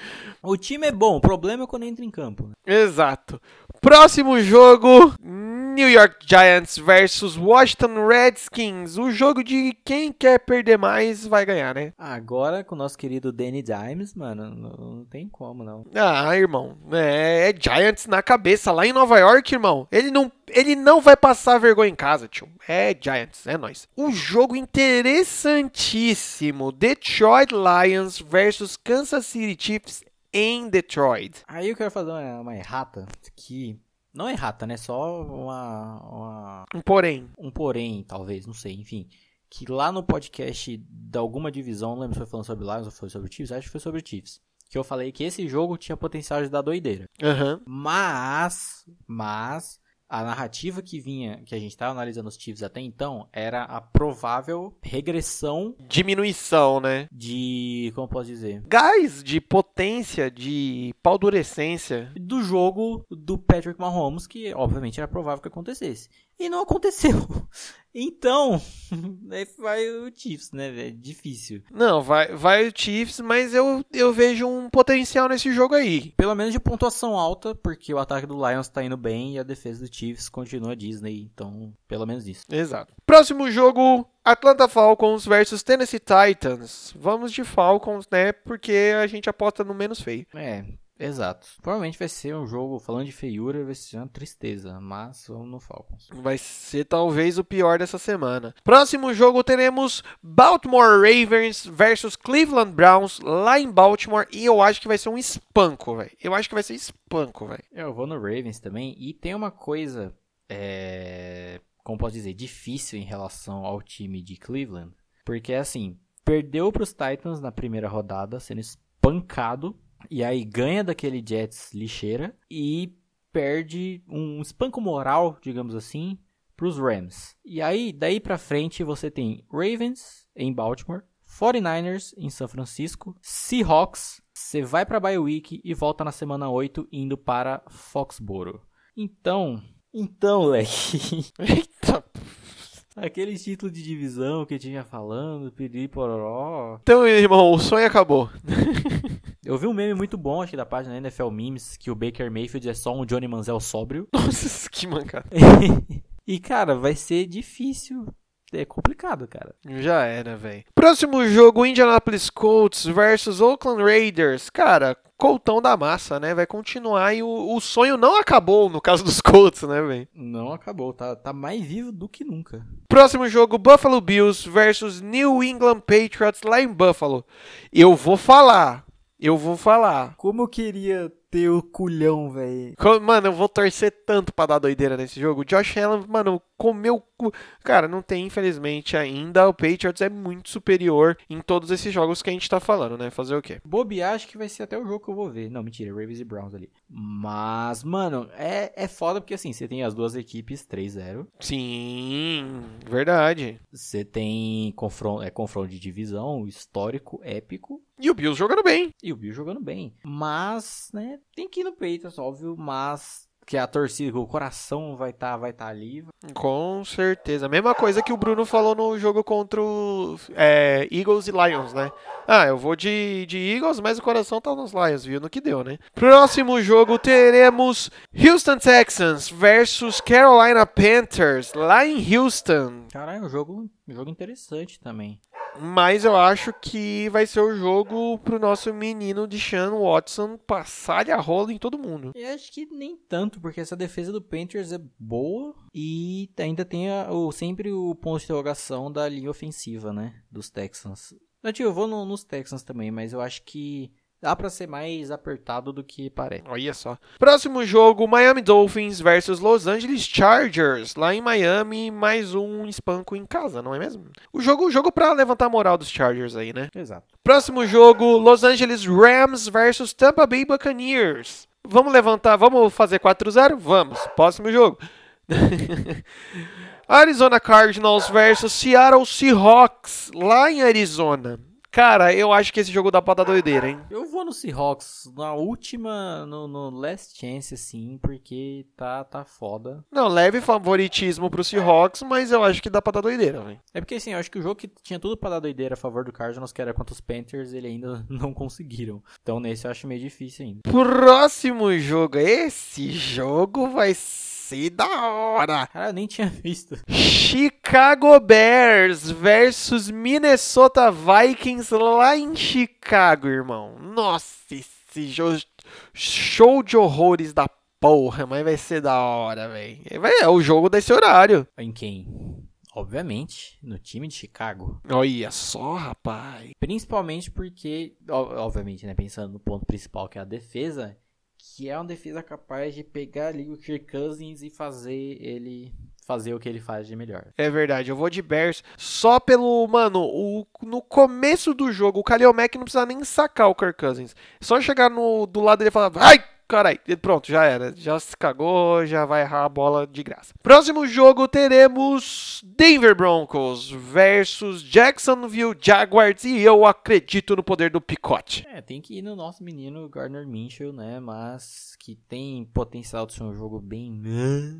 O time é bom, o problema é quando entra em campo. né? Exato. Próximo jogo: New York Giants versus Washington Redskins. O jogo de quem quer perder mais vai ganhar, né? Agora, com o nosso querido Danny Dimes, mano, não, tem como, não. Ah, irmão, é, é Giants na cabeça lá em Nova York, irmão. Ele não, ele não vai passar vergonha em casa, tio. É Giants, é nóis. O jogo interessantíssimo: Detroit Lions versus Kansas City Chiefs em Detroit. Aí eu quero fazer uma, uma errata que. Não é errata, né? Só uma, uma Um Porém, um porém, talvez, não sei, enfim. Que lá no podcast de alguma divisão, não lembro se foi falando sobre Lions ou foi sobre Chiefs, acho que foi sobre Chiefs. Que eu falei que esse jogo tinha potencial de dar doideira. aham, Mas, mas, a narrativa que vinha, que a gente estava analisando os Chiefs até então, era a provável regressão diminuição, né? de, como posso dizer, Gás de potência, de paldurecência. do jogo do Patrick Mahomes, que obviamente era provável que acontecesse. E não aconteceu. Então, aí vai o Chiefs, né, velho? Difícil. Não, vai, vai o Chiefs, mas eu, eu vejo um potencial nesse jogo aí. Pelo menos de pontuação alta, porque o ataque do Lions tá indo bem e a defesa do Chiefs continua Disney. Então, pelo menos isso. Exato. Próximo jogo, Atlanta Falcons versus Tennessee Titans. Vamos de Falcons, né? Porque a gente aposta no menos feio. É, exato. Provavelmente vai ser um jogo, falando de feiura, vai ser uma tristeza. Mas vamos no Falcons. Vai ser talvez o pior dessa semana. Próximo jogo teremos Baltimore Ravens versus Cleveland Browns lá em Baltimore e eu acho que vai ser um espanco, velho. Eu acho que vai ser espanco, velho. Eu vou no Ravens também. E tem uma coisa, é, como posso dizer, difícil em relação ao time de Cleveland. Porque, assim, perdeu para os Titans na primeira rodada, sendo espancado E aí ganha daquele Jets lixeira e perde um espanco moral, digamos assim, para os Rams. E aí, daí para frente, você tem Ravens em Baltimore, 49ers em São Francisco, Seahawks, você vai para bye week e volta na semana 8 indo para Foxboro. Então, então, leque. Eita. Aquele título de divisão que tinha falando, pedi pororó. Então, irmão, o sonho acabou. Eu vi um meme muito bom, acho que da página NFL Memes, que o Baker Mayfield é só um Johnny Manziel sóbrio. Nossa, que mancada. e, cara, vai ser difícil. É complicado, cara. Já era, velho. Próximo jogo, Indianapolis Colts versus Oakland Raiders. Cara, Coltão da massa, né? Vai continuar e o, o sonho não acabou no caso dos Colts, né, velho? Não acabou, tá, tá mais vivo do que nunca. Próximo jogo, Buffalo Bills versus New England Patriots lá em Buffalo. Eu vou falar, eu vou falar. Como eu queria ter o culhão, velho. Mano, eu vou torcer tanto pra dar doideira nesse jogo. O Josh Allen, mano, comeu. Cara, não tem, infelizmente, ainda. O Patriots é muito superior em todos esses jogos que a gente tá falando, né? Fazer o quê? Bobe, acho que vai ser até o jogo que eu vou ver. Não, mentira, Ravens e Browns ali. Mas, mano, é, é foda porque assim, você tem as duas equipes 3-0. Sim, verdade. Você tem confronto, é, confronto de divisão, histórico, épico. E o Bills jogando bem. E o Bills jogando bem. Mas, né, tem que ir no Patriots, óbvio, mas que a torcida, o coração vai estar tá, vai tá ali. Com certeza. Mesma coisa que o Bruno falou no jogo contra o é, Eagles e Lions, né? Ah, eu vou de, de Eagles, mas o coração tá nos Lions, viu? No que deu, né? Próximo jogo teremos Houston Texans versus Carolina Panthers, lá em Houston. Caralho, é um jogo, um jogo interessante também. Mas eu acho que vai ser o jogo pro nosso menino de Sean Watson passar a rola em todo mundo. Eu acho que nem tanto, porque essa defesa do Panthers é boa e ainda tem a, o, sempre o ponto de interrogação da linha ofensiva, né? Dos Texans. Eu, tio, eu vou no, nos Texans também, mas eu acho que Dá pra ser mais apertado do que parece. Olha só. Próximo jogo, Miami Dolphins versus Los Angeles Chargers. Lá em Miami, mais um espanco em casa, não é mesmo? O jogo, o jogo pra levantar a moral dos Chargers aí, né? Exato. Próximo jogo, Los Angeles Rams versus Tampa Bay Buccaneers. Vamos levantar, vamos fazer 4-0? Vamos. Próximo jogo. Arizona Cardinals versus Seattle Seahawks, lá em Arizona. Cara, eu acho que esse jogo dá pra dar doideira, hein? Eu vou no Seahawks na última, no, no last chance, assim, porque tá, tá foda. Não, leve favoritismo pro Seahawks, mas eu acho que dá pra dar doideira, velho. É porque, assim, eu acho que o jogo que tinha tudo pra dar doideira a favor do Cardinals, que era contra os Panthers, ele ainda não conseguiram. Então, nesse eu acho meio difícil ainda. Próximo jogo. Esse jogo vai ser ser da hora. Cara, eu nem tinha visto. Chicago Bears versus Minnesota Vikings lá em Chicago, irmão. Nossa, esse jogo, show de horrores da porra, mas vai ser da hora, velho. É o jogo desse horário. Em quem? Obviamente, no time de Chicago. Olha só, rapaz. Principalmente porque, obviamente, né, pensando no ponto principal que é a defesa, que é uma defesa capaz de pegar ali o Kirk Cousins e fazer ele fazer o que ele faz de melhor. É verdade, eu vou de Bears só pelo, mano, o, no começo do jogo, o Khalil Mack não precisa nem sacar o Kirk Cousins. Só chegar no, do lado dele e falar, vai, Carai, pronto, já era. Já se cagou, já vai errar a bola de graça. Próximo jogo teremos Denver Broncos versus Jacksonville Jaguars e eu acredito no poder do picote. É, tem que ir no nosso menino Gardner Minshew, né? Mas que tem potencial de ser um jogo bem.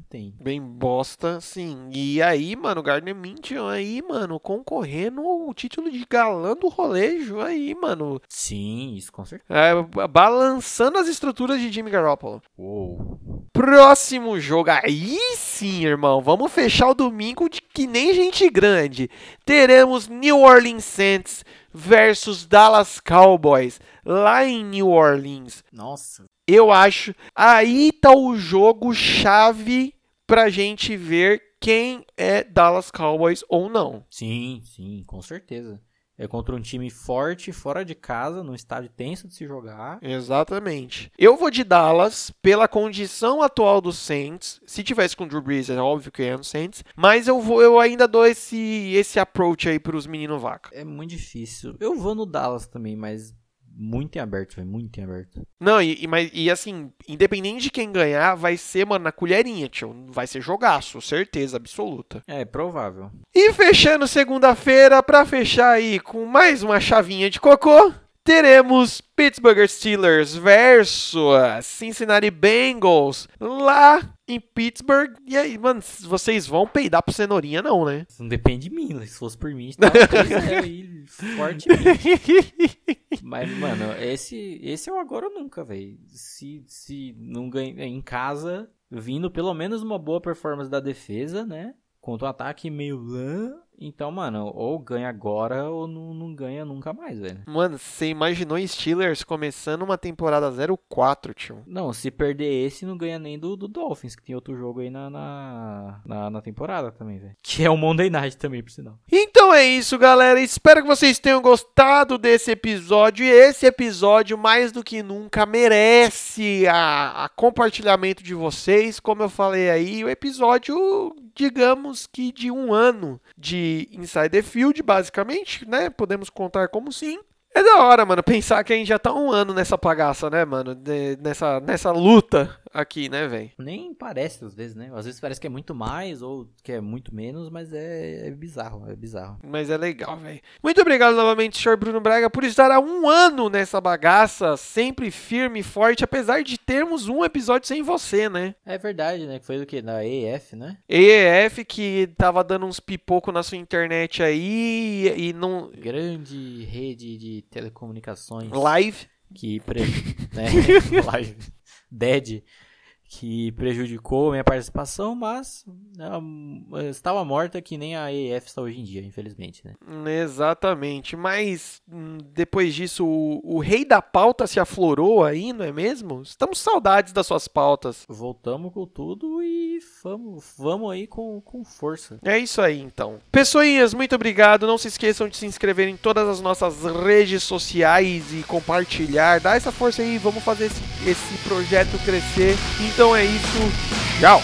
Tem. Bem bosta, sim. E aí, mano, Gardner Minshew aí, mano, concorrendo o título de galã do rolejo aí, mano. Sim, isso com certeza. É, balançando as estruturas de Jimmy Garoppolo. Uou. Próximo jogo. Aí sim, irmão. Vamos fechar o domingo de que nem gente grande. Teremos New Orleans Saints versus Dallas Cowboys lá em New Orleans. Nossa. Eu acho. Aí tá o jogo chave pra gente ver quem é Dallas Cowboys ou não. Sim, sim, com certeza. É contra um time forte, fora de casa, num estádio tenso de se jogar. Exatamente. Eu vou de Dallas pela condição atual do Saints. Se tivesse com o Drew Brees, é óbvio que é no Saints. Mas eu vou, eu ainda dou esse esse approach aí pros meninos vaca. É muito difícil. Eu vou no Dallas também, mas muito em aberto, velho. Muito em aberto. Não, e, e, mas, e assim, independente de quem ganhar, vai ser, mano, na colherinha, tio. Vai ser jogaço, certeza absoluta. É, provável. E fechando segunda-feira, pra fechar aí com mais uma chavinha de cocô, teremos Pittsburgh Steelers versus Cincinnati Bengals lá em Pittsburgh. E aí, mano, vocês vão peidar pro cenourinha, não, né? Isso não depende de mim, né? se fosse por mim, tava 3-0 aí, fortemente. Mas, mano, esse, esse é o agora ou nunca, velho. Se, se não ganha em casa, vindo pelo menos uma boa performance da defesa, né? Contra um ataque meio lã, então, mano, ou ganha agora ou não, não ganha nunca mais, velho. Mano, você imaginou Steelers começando uma temporada 0-4, tio? Não, se perder esse, não ganha nem do, do Dolphins, que tem outro jogo aí na, na, na, na temporada também, velho. Que é o Monday Night também, por sinal. Então é isso, galera. Espero que vocês tenham gostado desse episódio. E esse episódio, mais do que nunca, merece a, a compartilhamento de vocês. Como eu falei aí, o episódio, digamos que de um ano de Inside the Field, basicamente, né? Podemos contar como sim. É da hora, mano, pensar que a gente já tá um ano nessa pagaça, né, mano? De, nessa, nessa luta aqui, né, velho? Nem parece às vezes, né? Às vezes parece que é muito mais ou que é muito menos, mas é, é bizarro, é bizarro. Mas é legal, velho. Muito obrigado novamente, senhor Bruno Braga, por estar há um ano nessa bagaça, sempre firme e forte, apesar de termos um episódio sem você, né? É verdade, né? Que foi do que? Na EF, né? EF que tava dando uns pipoco na sua internet aí e não. Grande rede de telecomunicações. Live. Que. Pre... né? Live. Dead que prejudicou minha participação, mas né, estava morta que nem a EF está hoje em dia, infelizmente. Né? Exatamente, mas hum, depois disso o, o, rei da pauta se aflorou aí, não é mesmo? Estamos saudades das suas pautas. Voltamos com tudo e vamos, vamos aí com, com força. É isso aí então. Pessoinhas, muito obrigado. Não se esqueçam de se inscrever em todas as nossas redes sociais e compartilhar. Dá essa força aí, vamos fazer esse, esse projeto crescer. Então, então é isso. Tchau!